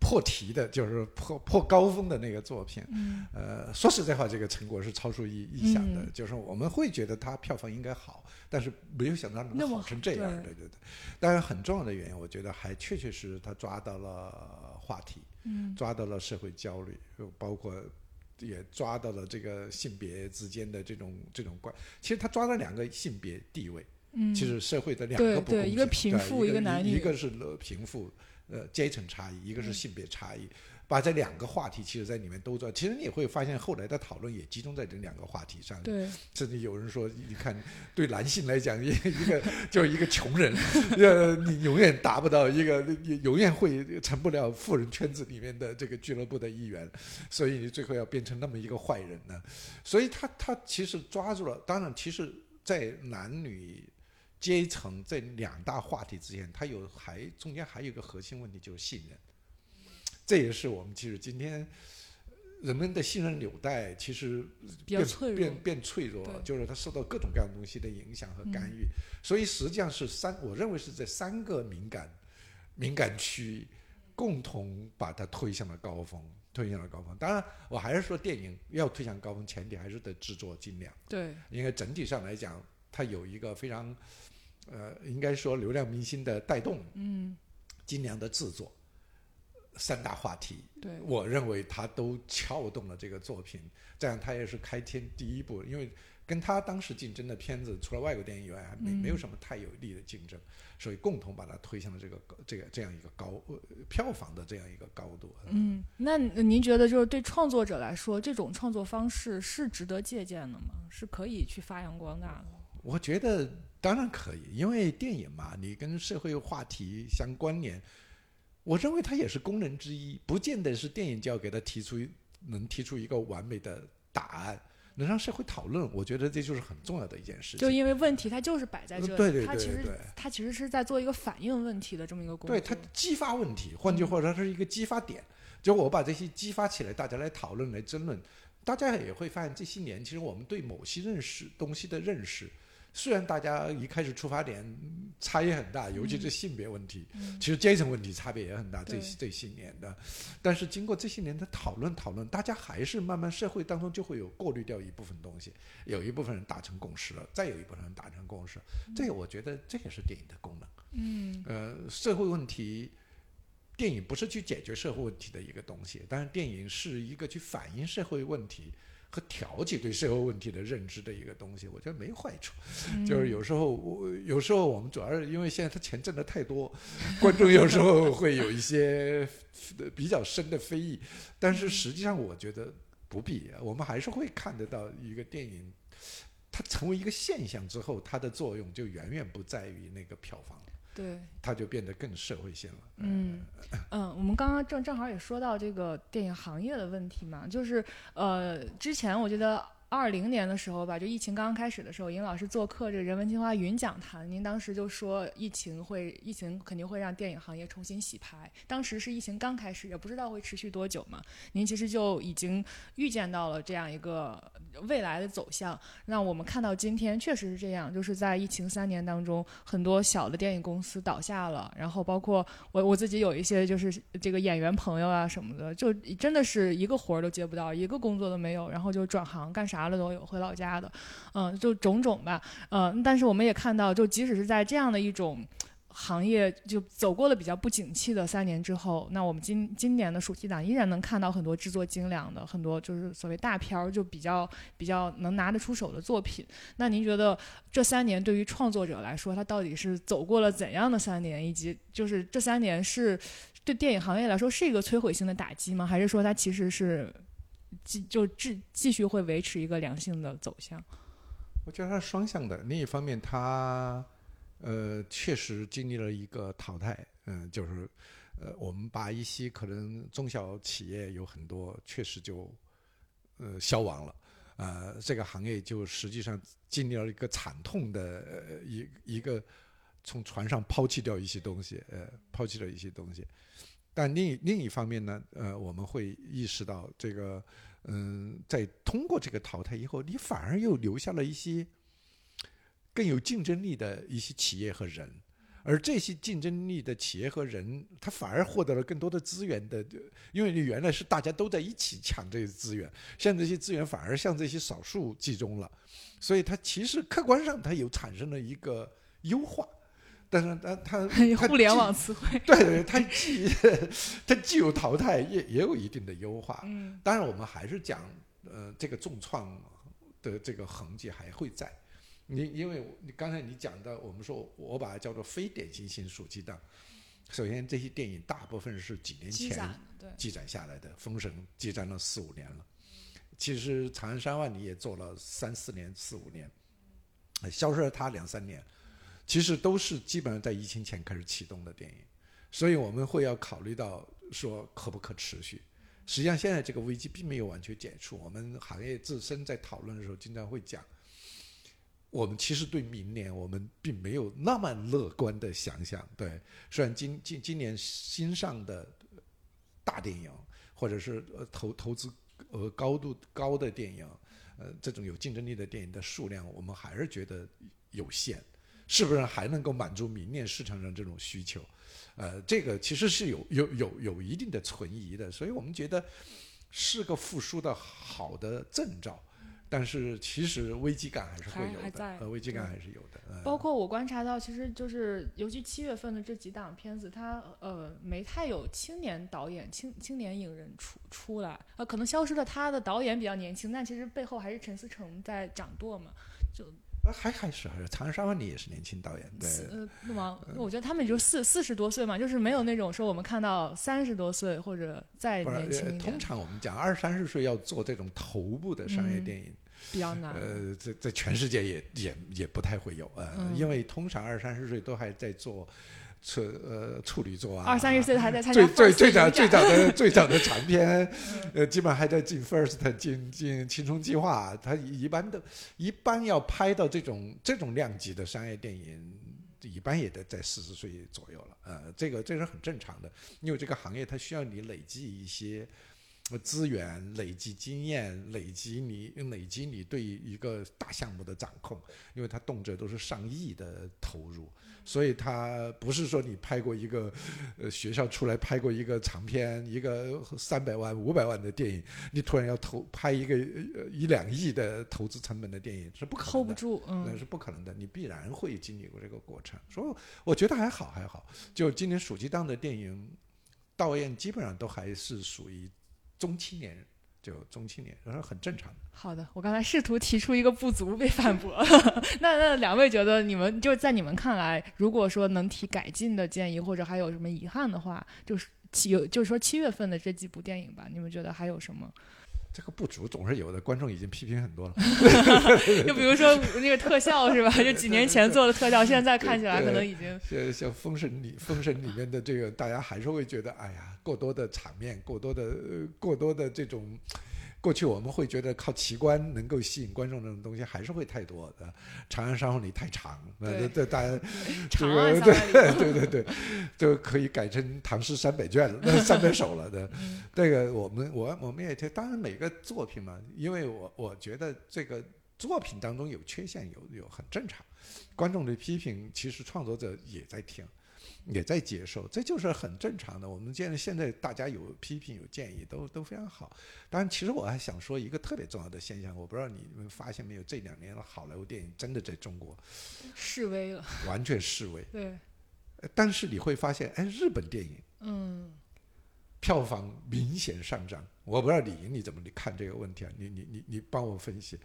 破题的，就是破破高峰的那个作品。嗯呃，说实在话，这个成果是超出意意想的，嗯就是我们会觉得它票房应该好，但是没有想到能好成这样。对对对对。当然，很重要的原因，我觉得还确确实实他抓到了话题，嗯抓到了社会焦虑，包括也抓到了这个性别之间的这种这种关。其实他抓了两个性别地位，嗯，其实社会的两个不公平，对一个贫富一一个男女一个是呃贫富呃阶层差异，一个是嗯性别差异。把这两个话题，其实在里面都做。其实你也会发现，后来的讨论也集中在这两个话题上。对，甚至有人说，你看，对男性来讲，一一个就是一个穷人，呃，你永远达不到一个，你永远会成不了富人圈子里面的这个俱乐部的一员，所以你最后要变成那么一个坏人呢。所以他他其实抓住了，当然，其实，在男女阶层这两大话题之间，它有还中间还有一个核心问题，就是信任。这也是我们其实今天人们的信任纽带其实变脆变变脆弱了，就是它受到各种各样的东西的影响和干预，所以实际上是三，我认为是这三个敏感敏感区共同把它推向了高峰，推向了高峰。当然，我还是说电影要推向高峰，前提还是得制作精良，对，因为整体上来讲，它有一个非常呃，应该说流量明星的带动，嗯，精良的制作。三大话题，对，我认为他都撬动了这个作品，这样他也是开天第一步，因为跟他当时竞争的片子，除了外国电影以外，还没嗯没有什么太有力的竞争，所以共同把它推向了这个这个这样一个高、呃、票房的这样一个高度。嗯，那您觉得就是对创作者来说，这种创作方式是值得借鉴的吗？是可以去发扬光大的？我觉得当然可以，因为电影嘛，你跟社会话题相关联，我认为它也是功能之一，不见得是电影就要给它提出能提出一个完美的答案，能让社会讨论，我觉得这就是很重要的一件事情。就因为问题它就是摆在这里，对对对它其实对对它其实是在做一个反映问题的这么一个工作。对它激发问题，换句话说，它是一个激发点。就我把这些激发起来，大家来讨论、来争论，大家也会发现，这些年其实我们对某些认识东西的认识，虽然大家一开始出发点嗯差异很大，尤其是性别问题，其实阶层问题差别也很大。这对。这些年的，但是经过这些年的讨论讨论，大家还是慢慢社会当中就会有过滤掉一部分东西，有一部分人达成共识了，再有一部分人达成共识，这个我觉得这也是电影的功能。嗯。呃，社会问题，电影不是去解决社会问题的一个东西，但是电影是一个去反映社会问题和调节对社会问题的认知的一个东西，我觉得没坏处。嗯就是有时候我有时候我们主要是因为现在他钱挣的太多，观众有时候会有一些比较深的非议，但是实际上我觉得不必，我们还是会看得到一个电影。它成为一个现象之后，它的作用就远远不在于那个票房，对。它就变得更社会性了。嗯嗯，我们刚刚正正好也说到这个电影行业的问题嘛，就是呃，之前我觉得二零年的时候吧，就疫情刚刚开始的时候，尹老师做客这个人文清华云讲坛，您当时就说疫情会，疫情肯定会让电影行业重新洗牌。当时是疫情刚开始，也不知道会持续多久嘛，您其实就已经预见到了这样一个未来的走向，让我们看到今天确实是这样，就是在疫情三年当中，很多小的电影公司倒下了，然后包括我我自己有一些就是这个演员朋友啊什么的，就真的是一个活儿都接不到，一个工作都没有，然后就转行干啥啥的都有，回老家的，嗯，就种种吧，嗯，但是我们也看到，就即使是在这样的一种。行业就走过了比较不景气的三年之后，那我们今今年的暑期档依然能看到很多制作精良的，很多就是所谓大片儿，就比较比较能拿得出手的作品。那您觉得这三年对于创作者来说，他到底是走过了怎样的三年，以及就是这三年是对电影行业来说是一个摧毁性的打击吗？还是说它其实是继就继继续会维持一个良性的走向？我觉得它是双向的。另一方面，它呃确实经历了一个淘汰，嗯、就是呃我们把一些可能中小企业有很多确实就呃消亡了。呃，这个行业就实际上经历了一个惨痛的呃一一个从船上抛弃掉一些东西，呃，抛弃了一些东西。但另另一方面呢，呃，我们会意识到这个，嗯，在通过这个淘汰以后，你反而又留下了一些更有竞争力的一些企业和人，而这些竞争力的企业和人，他反而获得了更多的资源的，因为你原来是大家都在一起抢这些资源，现在这些资源反而向这些少数集中了，所以它其实客观上它有产生了一个优化。但是它它它互联既网词汇，对 对，它既它既有淘汰，也也有一定的优化。嗯当然，我们还是讲，呃，这个重创的这个痕迹还会在。你因为你刚才你讲的，我们说我把它叫做非典型性暑期档。首先，这些电影大部分是几年前积攒下来的，《封神》积攒了四五年了。其实《长安三万里》也做了三四年、四五年，呃消失了它两三年，其实都是基本上在疫情前开始启动的电影，所以我们会要考虑到说可不可持续。实际上，现在这个危机并没有完全解除。我们行业自身在讨论的时候，经常会讲，我们其实对明年我们并没有那么乐观的想象。对，虽然今今今年新上的大电影，或者是投投资呃高度高的电影，呃这种有竞争力的电影的数量，我们还是觉得有限，是不是还能够满足明年市场上这种需求？呃，这个其实是有有有有一定的存疑的，所以我们觉得是个复苏的好的征兆。但是其实危机感还是会有的，呃，危机感还是有的。呃包括我观察到，其实就是尤其七月份的这几档片子，它呃没太有青年导演、青青年影人出出来，呃，可能消失了他的导演比较年轻，但其实背后还是陈思诚在掌舵嘛。呃还还是还是《长安三万里》也是年轻导演，对，四呃，那么我觉得他们也就四四十多岁嘛，就是没有那种说我们看到三十多岁或者再年轻呃通一点，常我们讲二三十岁要做这种头部的商业嗯电影，比较难。呃，在在全世界也也也不太会有，呃，嗯。因为通常二三十岁都还在做处呃处女座啊，二三十岁还在参加最最最早最早的最早的长篇，呃，基本上还在进 First 进进青春计划，他一般的，一般要拍到这种这种量级的商业电影，一般也得在四十岁左右了，呃，这个这是很正常的，因为这个行业它需要你累积一些。呃资源累积经验，累积你累积你对一个大项目的掌控，因为它动辄都是上亿的投入，所以他不是说你拍过一个呃学校出来拍过一个长片，一个三百万、五百万的电影，你突然要投拍一个呃一两亿的投资成本的电影是不可能 hold 不的。住，那嗯，是不可能的，你必然会经历过这个过程。所以我觉得还好，还好。就今年暑期档的电影，导演基本上都还是属于中青年人，就中青年，然后很正常的。好的，我刚才试图提出一个不足，被反驳。那那两位觉得你们就在你们看来，如果说能提改进的建议，或者还有什么遗憾的话，就是七就是说七月份的这几部电影吧，你们觉得还有什么？这个不足总是有的，观众已经批评很多了。就比如说那个特效是吧？就几年前做的特效，现在看起来可能已经像像《封神》里，《封神》里面的这个，大家还是会觉得，哎呀，过多的场面，过多的、呃过多的这种，过去我们会觉得靠奇观能够吸引观众这种东西，还是会太多的。《长安三万里》太长，那对这大家 长安个三万里。对对对，就可以改成唐诗三百卷了，三百首了的。嗯这个我们我我们也听，当然每个作品嘛，因为我我觉得这个作品当中有缺陷，有有很正常。观众的批评，其实创作者也在听，也在接受，这就是很正常的。我们现在现在大家有批评有建议都都非常好。当然，其实我还想说一个特别重要的现象，我不知道你们发现没有，这两年的好莱坞电影真的在中国示威了，完全示威。对，呃但是你会发现，哎，日本电影嗯，票房明显上涨。我不知道李莹你怎么你看这个问题啊？你你你你帮我分析，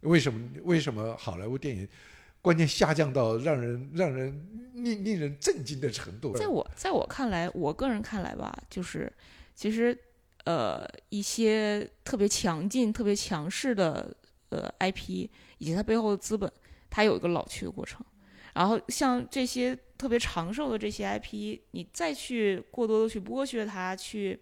为什么为什么好莱坞电影关键下降到让人让人令令人震惊的程度？在我在我看来，我个人看来吧，就是其实呃一些特别强劲、特别强势的呃 IP 以及它背后的资本，它有一个老去的过程。然后像这些特别长寿的这些 IP，你再去过多的去剥削它，去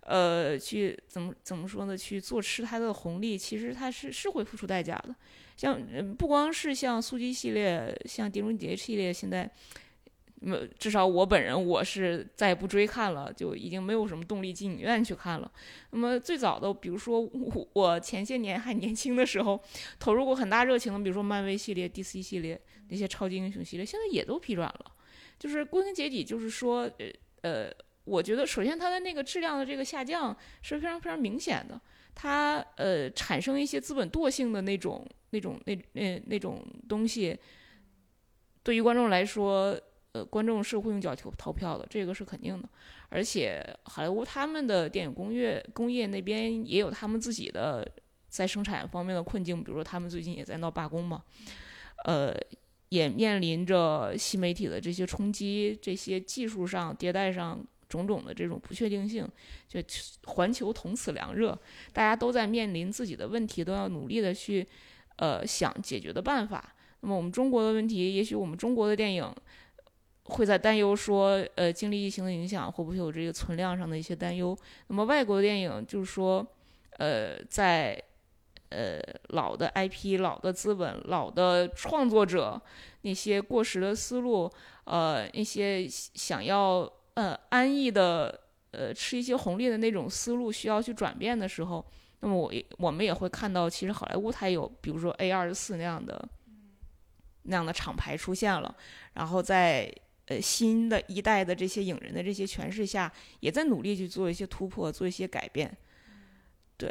呃去怎么怎么说呢？去坐吃它的红利，其实它是是会付出代价的。像，不光是像速激系列，像碟中谍系列，现在。呃，至少我本人我是再也不追看了，就已经没有什么动力进影院去看了。那么最早的，比如说我我前些年还年轻的时候，投入过很大热情的，比如说漫威系列、DC 系列那些超级英雄系列，现在也都疲软了。就是归根结底，就是说，呃呃，我觉得首先它的那个质量的这个下降是非常非常明显的，它呃产生一些资本惰性的那种那种那那那种东西，对于观众来说。呃，观众是会用脚投投票的，这个是肯定的。而且好莱坞他们的电影工业工业那边也有他们自己的在生产方面的困境，比如说他们最近也在闹罢工嘛，呃，也面临着新媒体的这些冲击，这些技术上迭代上种种的这种不确定性，就环球同此凉热，大家都在面临自己的问题，都要努力的去呃想解决的办法。那么我们中国的问题，也许我们中国的电影。会在担忧说，呃，经历疫情的影响，会不会有这个存量上的一些担忧？那么外国的电影就是说，呃，在呃老的 IP、老的资本、老的创作者那些过时的思路，呃，那些想要呃安逸的呃吃一些红利的那种思路需要去转变的时候，那么我也我们也会看到，其实好莱坞它有比如说 A 二十四那样的那样的厂牌出现了，然后在呃新的一代的这些影人的这些诠释下，也在努力去做一些突破，做一些改变。对，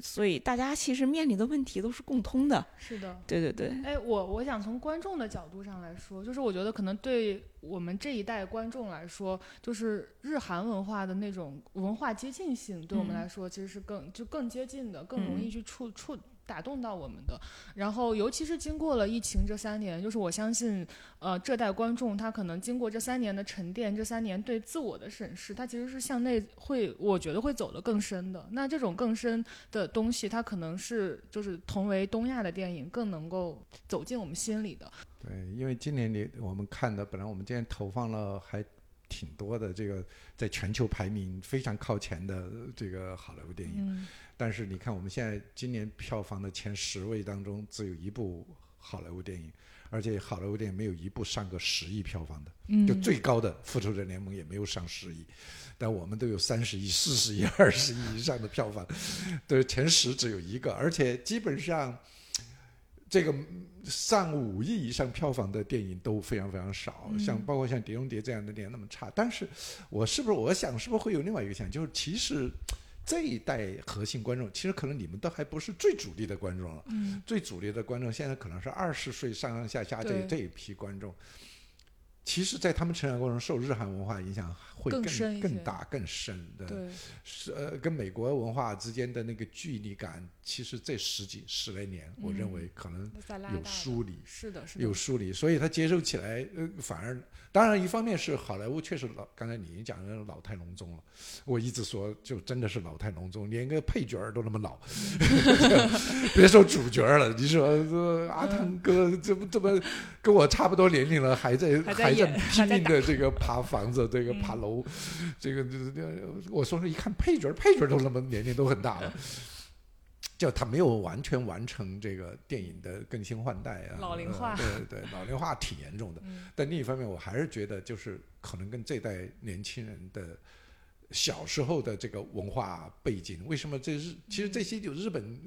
所以大家其实面临的问题都是共通的。是的，对对对。哎，我我想从观众的角度上来说，就是我觉得可能对我们这一代观众来说，就是日韩文化的那种文化接近性，对我们来说其实是更就更接近的，更容易去触触。打动到我们的，然后尤其是经过了疫情这三年，就是我相信，呃，这代观众他可能经过这三年的沉淀，这三年对自我的审视，他其实是向内会，我觉得会走得更深的。那这种更深的东西，它可能是就是同为东亚的电影更能够走进我们心里的。对，因为今年你我们看的，本来我们今天投放了还挺多的这个在全球排名非常靠前的这个好莱坞电影。但是你看，我们现在今年票房的前十位当中，只有一部好莱坞电影，而且好莱坞电影没有一部上个十亿票房的，就最高的《复仇者联盟》也没有上十亿，但我们都有三十亿、四十亿、二十亿以上的票房，对前十只有一个，而且基本上这个上五亿以上票房的电影都非常非常少，像包括像《碟中谍》这样的电影那么差。但是我是不是我想是不是会有另外一个想，就是其实。这一代核心观众，其实可能你们都还不是最主力的观众了。嗯，最主力的观众现在可能是二十岁上上下下这这一批观众。其实，在他们成长过程中，受日韩文化影响会更更大、更深的。对，是呃，跟美国文化之间的那个距离感，其实这十几十来年，我认为可能有疏离。是的，是的。有疏离，所以他接受起来，呃，反而当然一方面是好莱坞确实老，刚才你讲的老态龙钟了。我一直说，就真的是老态龙钟，连个配角儿都那么老，别说主角了。你说这阿汤哥这不这么跟我差不多年龄了，还在还。在拼命的这个爬房子，这个爬楼，这个这这，我说是一看配角，配角都那么年龄都很大了，就他没有完全完成这个电影的更新换代啊，老龄化，对对，老龄化挺严重的。但另一方面，我还是觉得，就是可能跟这代年轻人的小时候的这个文化背景，为什么这日其实这些就日本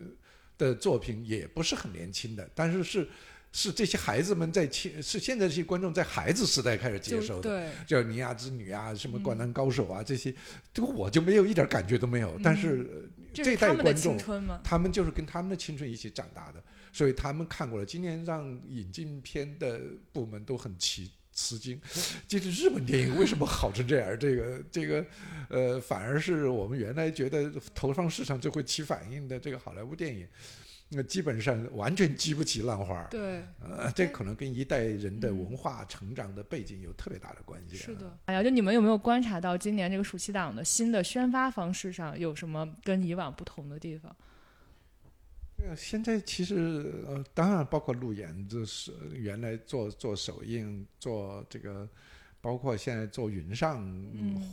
的作品也不是很年轻的，但是是。是这些孩子们在青，是现在这些观众在孩子时代开始接受的，叫《尼亚之女》啊，什么《灌篮高手》啊，这些，这个我就没有一点感觉都没有。但是这代观众，他们就是跟他们的青春一起长大的，所以他们看过了。今年让引进片的部门都很奇吃惊，就是日本电影为什么好成这样？这个这个，呃，反而是我们原来觉得投放市场就会起反应的这个好莱坞电影。那基本上完全激不起浪花对，呃，这可能跟一代人的文化成长的背景有特别大的关系。是的，哎呀，就你们有没有观察到今年这个暑期档的新的宣发方式上有什么跟以往不同的地方？对现在其实呃，当然包括路演，就是原来做做首映做这个。包括现在做云上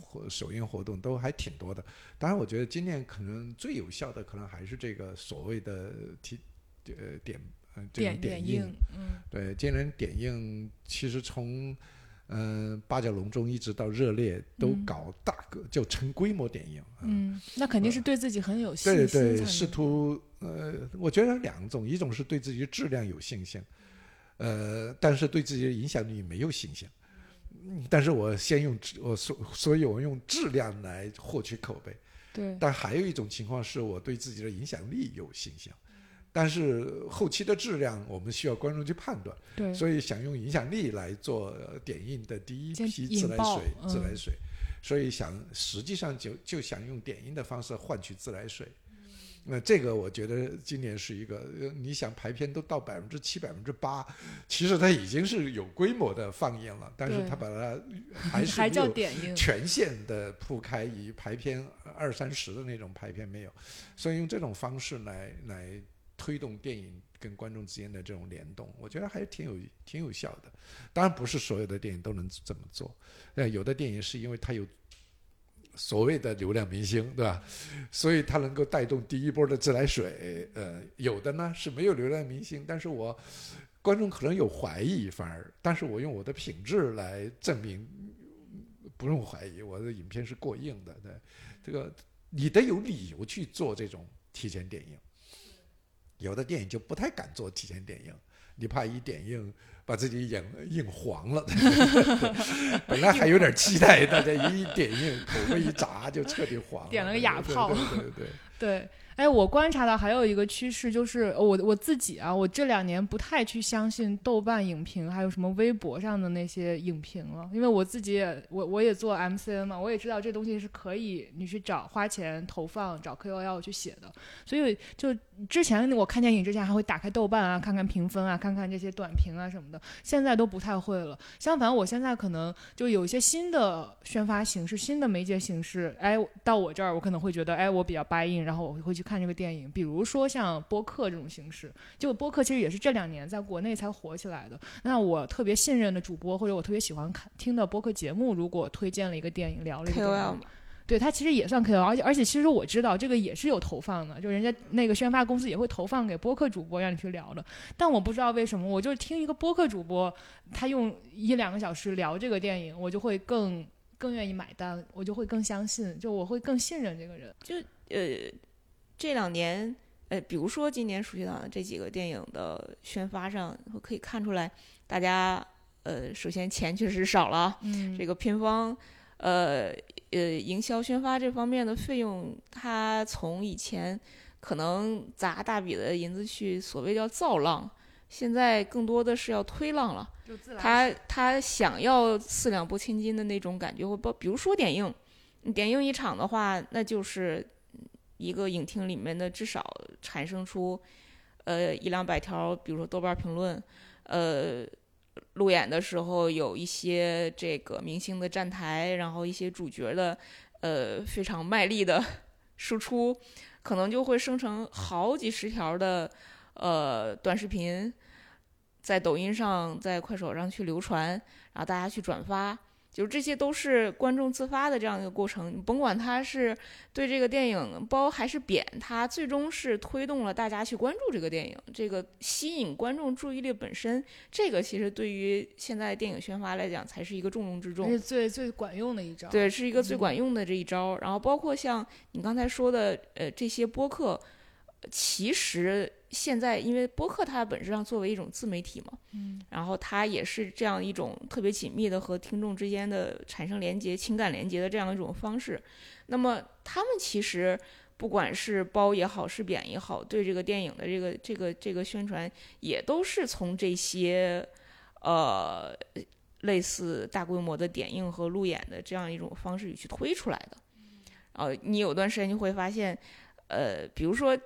活首映活动都还挺多的，当然我觉得今年可能最有效的可能还是这个所谓的提呃点呃这种点映，嗯，对，今年点映其实从嗯八角笼中一直到热烈都搞大个就成规模点映，嗯，那肯定是对自己很有信心，对对，试图呃，我觉得两种，一种是对自己的质量有信心，呃，但是对自己的影响力没有信心。但是我先用质，我所所以，我用质量来获取口碑。对。但还有一种情况是我对自己的影响力有信心，但是后期的质量我们需要观众去判断。对。所以想用影响力来做点映的第一批自来水，自来水。所以想实际上就就想用点映的方式换取自来水。那这个我觉得今年是一个，你想排片都到百分之七、百分之八，其实它已经是有规模的放映了，但是它把它还是还叫点映，全线的铺开，以排片二三十的那种排片没有，所以用这种方式来来推动电影跟观众之间的这种联动，我觉得还是挺有挺有效的。当然不是所有的电影都能这么做，呃，有的电影是因为它有。所谓的流量明星，对吧？所以他能够带动第一波的自来水。呃，有的呢是没有流量明星，但是我观众可能有怀疑，反而，但是我用我的品质来证明不用怀疑，我的影片是过硬的。对，这个你得有理由去做这种提前点映。有的电影就不太敢做提前点映，你怕一点映把自己演硬黄了。本来还有点期待，大家一点映口味一砸就彻底黄了，点了个哑炮。对对对。对。哎，我观察到还有一个趋势，就是我我自己啊，我这两年不太去相信豆瓣影评，还有什么微博上的那些影评了，因为我自己也我我也做 MCN 嘛，我也知道这东西是可以你去找花钱投放找 KOL 去写的，所以就之前我看电影之前还会打开豆瓣啊，看看评分啊，看看这些短评啊什么的，现在都不太会了。相反，我现在可能就有一些新的宣发形式、新的媒介形式，哎，到我这儿我可能会觉得，哎，我比较 buy in，然后我会去。看这个电影，比如说像播客这种形式，就播客其实也是这两年在国内才火起来的。那我特别信任的主播，或者我特别喜欢看听的播客节目，如果推荐了一个电影，聊了一个对他其实也算 KOL，而且而且其实我知道这个也是有投放的，就人家那个宣发公司也会投放给播客主播让你去聊的。但我不知道为什么，我就是听一个播客主播，他用一两个小时聊这个电影，我就会更更愿意买单，我就会更相信，就我会更信任这个人，就呃。这两年，呃，比如说今年暑期档这几个电影的宣发上，可以看出来，大家，呃，首先钱确实少了，嗯，这个片方，呃，呃，营销宣发这方面的费用，它从以前可能砸大笔的银子去所谓叫造浪，现在更多的是要推浪了，他他想要四两拨千斤的那种感觉，或不，比如说点映，点映一场的话，那就是。一个影厅里面的至少产生出，呃一两百条，比如说豆瓣评论，呃，路演的时候有一些这个明星的站台，然后一些主角的，呃非常卖力的输出，可能就会生成好几十条的呃短视频，在抖音上，在快手上去流传，然后大家去转发。就是这些都是观众自发的这样一个过程，你甭管他是对这个电影褒还是贬，他最终是推动了大家去关注这个电影，这个吸引观众注意力本身，这个其实对于现在电影宣发来讲才是一个重中之重，是最最管用的一招。对，是一个最管用的这一招。然后包括像你刚才说的，呃，这些播客，其实。现在，因为播客它本质上作为一种自媒体嘛，嗯，然后它也是这样一种特别紧密的和听众之间的产生连接、情感连接的这样一种方式。那么，他们其实不管是褒也好，是贬也好，对这个电影的这个这个这个宣传，也都是从这些呃类似大规模的点映和路演的这样一种方式去推出来的。呃，你有段时间就会发现，呃，比如说。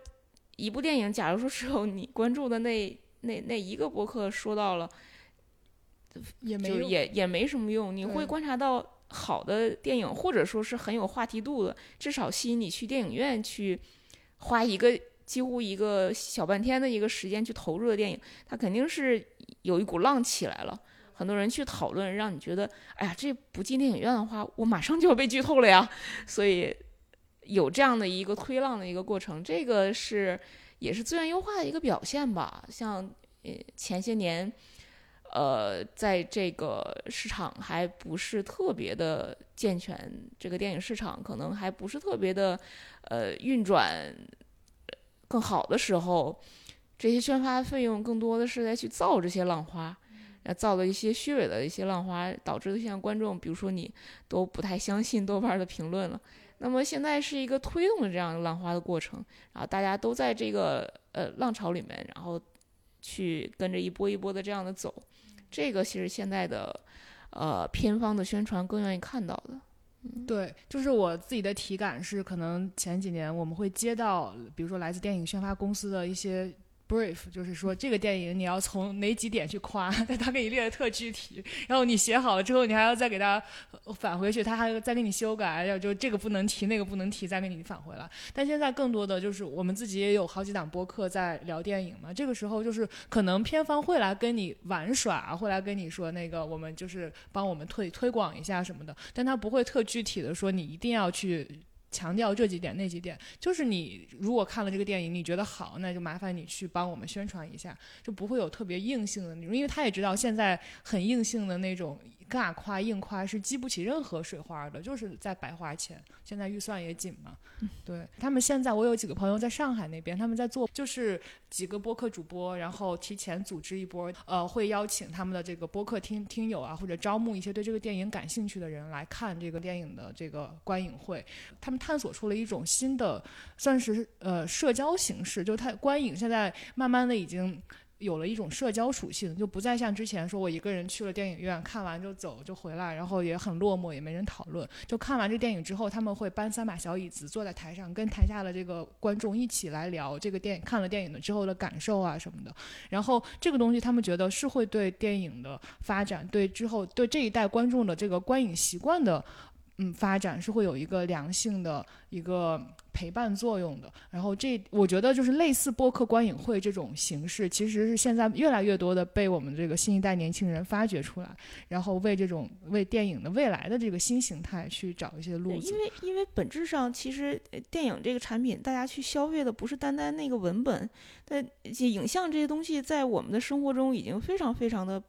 一部电影，假如说只有你关注的那那那一个博客说到了，也没也也没什么用。你会观察到好的电影，或者说是很有话题度的，至少吸引你去电影院去花一个几乎一个小半天的一个时间去投入的电影，它肯定是有一股浪起来了，很多人去讨论，让你觉得，哎呀，这不进电影院的话，我马上就要被剧透了呀，所以。有这样的一个推浪的一个过程，这个是也是资源优化的一个表现吧。像呃前些年，呃，在这个市场还不是特别的健全，这个电影市场可能还不是特别的呃运转更好的时候，这些宣发费用更多的是在去造这些浪花，造了一些虚伪的一些浪花，导致的现在观众，比如说你都不太相信豆瓣的评论了。那么现在是一个推动的这样浪花的过程，然后大家都在这个呃浪潮里面，然后去跟着一波一波的这样的走，这个其实现在的呃偏方的宣传更愿意看到的。对，就是我自己的体感是，可能前几年我们会接到，比如说来自电影宣发公司的一些。Brief 就是说这个电影你要从哪几点去夸，但他给你列的特具体，然后你写好了之后，你还要再给他返回去，他还要再给你修改，要就这个不能提，那个不能提，再给你返回来。但现在更多的就是我们自己也有好几档播客在聊电影嘛，这个时候就是可能片方会来跟你玩耍，会来跟你说那个我们就是帮我们推推广一下什么的，但他不会特具体的说你一定要去。强调这几点那几点。就是你如果看了这个电影，你觉得好，那就麻烦你去帮我们宣传一下，就不会有特别硬性的那种，因为他也知道现在很硬性的那种。尬夸硬夸是激不起任何水花的，就是在白花钱。现在预算也紧嘛，对他们现在，我有几个朋友在上海那边，他们在做，就是几个播客主播，然后提前组织一波，呃，会邀请他们的这个播客听听友啊，或者招募一些对这个电影感兴趣的人来看这个电影的这个观影会。他们探索出了一种新的，算是呃社交形式，就是他观影现在慢慢的已经。有了一种社交属性，就不再像之前说我一个人去了电影院看完就走就回来，然后也很落寞，也没人讨论。就看完这电影之后，他们会搬三把小椅子坐在台上，跟台下的这个观众一起来聊这个电影看了电影的之后的感受啊什么的。然后这个东西他们觉得是会对电影的发展，对之后对这一代观众的这个观影习惯的。嗯，发展是会有一个良性的一个陪伴作用的。然后这，我觉得就是类似播客观影会这种形式，其实是现在越来越多的被我们这个新一代年轻人发掘出来，然后为这种为电影的未来的这个新形态去找一些路子。因为因为本质上，其实电影这个产品，大家去消费的不是单单那个文本，但影像这些东西在我们的生活中已经非常非常的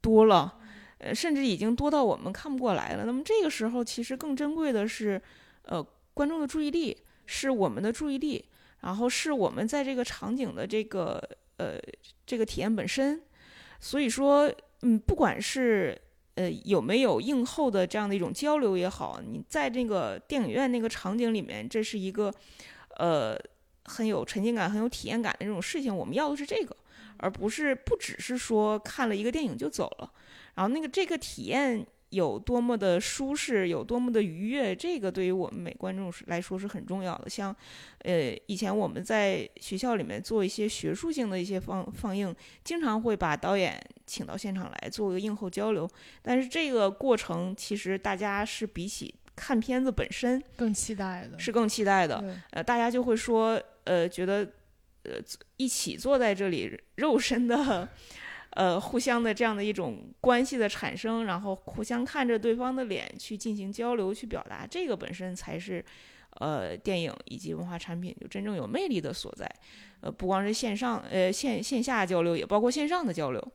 多了。呃，甚至已经多到我们看不过来了。那么这个时候，其实更珍贵的是，呃，观众的注意力，是我们的注意力，然后是我们在这个场景的这个呃这个体验本身。所以说，嗯，不管是呃有没有映后的这样的一种交流也好，你在这个电影院那个场景里面，这是一个呃很有沉浸感、很有体验感的这种事情。我们要的是这个，而不是不只是说看了一个电影就走了。然后那个这个体验有多么的舒适，有多么的愉悦，这个对于我们每观众来说是很重要的。像，呃，以前我们在学校里面做一些学术性的一些放放映，经常会把导演请到现场来做个映后交流。但是这个过程其实大家是比起看片子本身更期待的，是更期待的。呃，大家就会说，呃，觉得，呃，一起坐在这里，肉身的。呃，互相的这样的一种关系的产生，然后互相看着对方的脸去进行交流、去表达，这个本身才是，呃，电影以及文化产品就真正有魅力的所在。呃，不光是线上，呃，线线下交流，也包括线上的交流，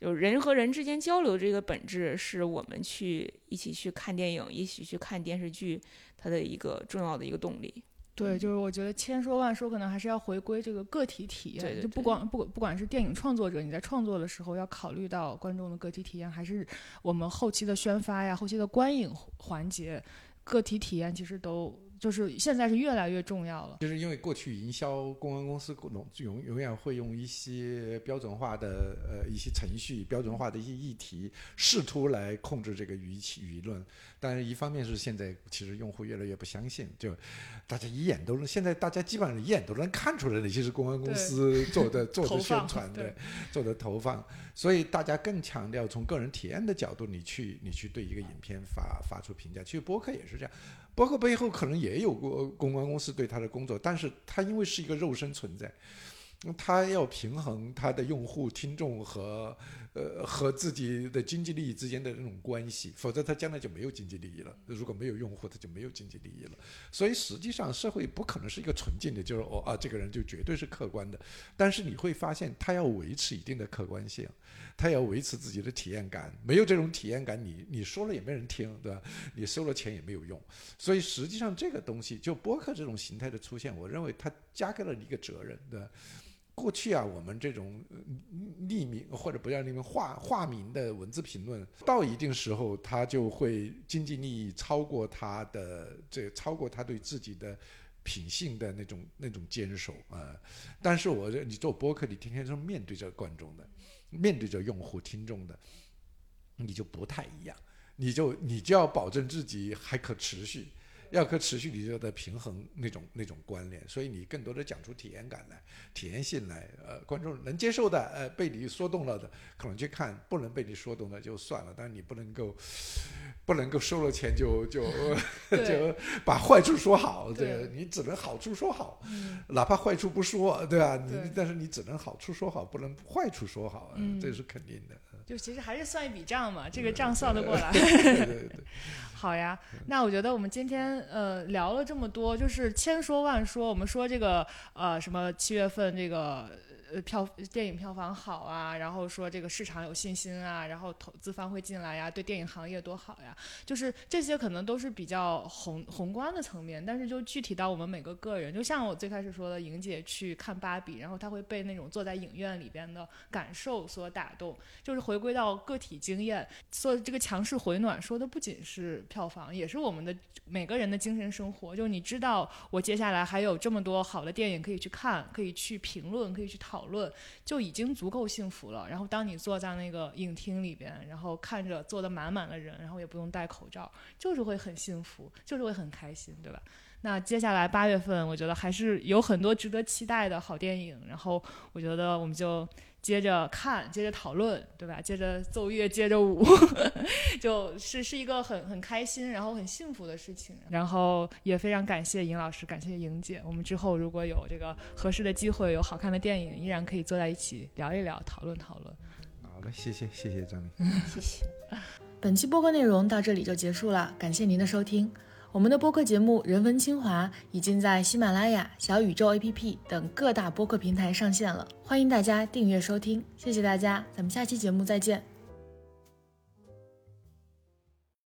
就人和人之间交流这个本质，是我们去一起去看电影、一起去看电视剧，它的一个重要的一个动力。对，就是我觉得千说万说，可能还是要回归这个个体体验。就不光不不管是电影创作者，你在创作的时候要考虑到观众的个体体验，还是我们后期的宣发呀、后期的观影环节，个体体验其实都。就是现在是越来越重要了，就是因为过去营销公关公司永永永远会用一些标准化的呃一些程序、标准化的一些议题，试图来控制这个舆气舆论。但是一方面是现在其实用户越来越不相信，就大家一眼都能现在大家基本上一眼都能看出来哪些是公关公司做的 做的宣传的做的投放，所以大家更强调从个人体验的角度，你去你去对一个影片发发出评价。其实播客也是这样。包括背后可能也有过公关公司对他的工作，但是他因为是一个肉身存在，他要平衡他的用户、听众和呃和自己的经济利益之间的那种关系，否则他将来就没有经济利益了。如果没有用户，他就没有经济利益了。所以实际上社会不可能是一个纯净的，就是哦啊这个人就绝对是客观的，但是你会发现他要维持一定的客观性。他要维持自己的体验感，没有这种体验感，你你说了也没人听，对吧？你收了钱也没有用。所以实际上这个东西，就播客这种形态的出现，我认为它加给了你一个责任，对吧？过去啊，我们这种匿名或者不叫匿名化化名的文字评论，到一定时候，他就会经济利益超过他的这超过他对自己的品性的那种那种坚守啊。但是我你做播客，你天天是面对着观众的。面对着用户、听众的，你就不太一样，你就你就要保证自己还可持续。要可持续，你就在平衡那种那种关联，所以你更多的讲出体验感来、体验性来，呃，观众能接受的，呃，被你说动了的，可能去看；不能被你说动的就算了。但是你不能够，不能够收了钱就就 就把坏处说好，对，你只能好处说好，哪怕坏处不说，对吧？你但是你只能好处说好，不能坏处说好，这是肯定的。就其实还是算一笔账嘛，这个账算得过来。对对对，好呀，那我觉得我们今天呃聊了这么多，就是千说万说，我们说这个呃什么七月份这个。呃，票电影票房好啊，然后说这个市场有信心啊，然后投资方会进来呀，对电影行业多好呀，就是这些可能都是比较宏宏观的层面，但是就具体到我们每个个人，就像我最开始说的，莹姐去看芭比，然后她会被那种坐在影院里边的感受所打动，就是回归到个体经验，说这个强势回暖说的不仅是票房，也是我们的每个人的精神生活，就你知道我接下来还有这么多好的电影可以去看，可以去评论，可以去讨。讨论就已经足够幸福了。然后当你坐在那个影厅里边，然后看着坐得满满的人，然后也不用戴口罩，就是会很幸福，就是会很开心，对吧？那接下来八月份，我觉得还是有很多值得期待的好电影。然后我觉得我们就。接着看，接着讨论，对吧？接着奏乐，接着舞，就是是一个很很开心，然后很幸福的事情。然后也非常感谢尹老师，感谢莹姐。我们之后如果有这个合适的机会，有好看的电影，依然可以坐在一起聊一聊，讨论讨论。好的，谢谢，谢谢张明，谢谢。本期播客内容到这里就结束了，感谢您的收听。我们的播客节目《人文清华》已经在喜马拉雅、小宇宙 APP 等各大播客平台上线了，欢迎大家订阅收听。谢谢大家，咱们下期节目再见。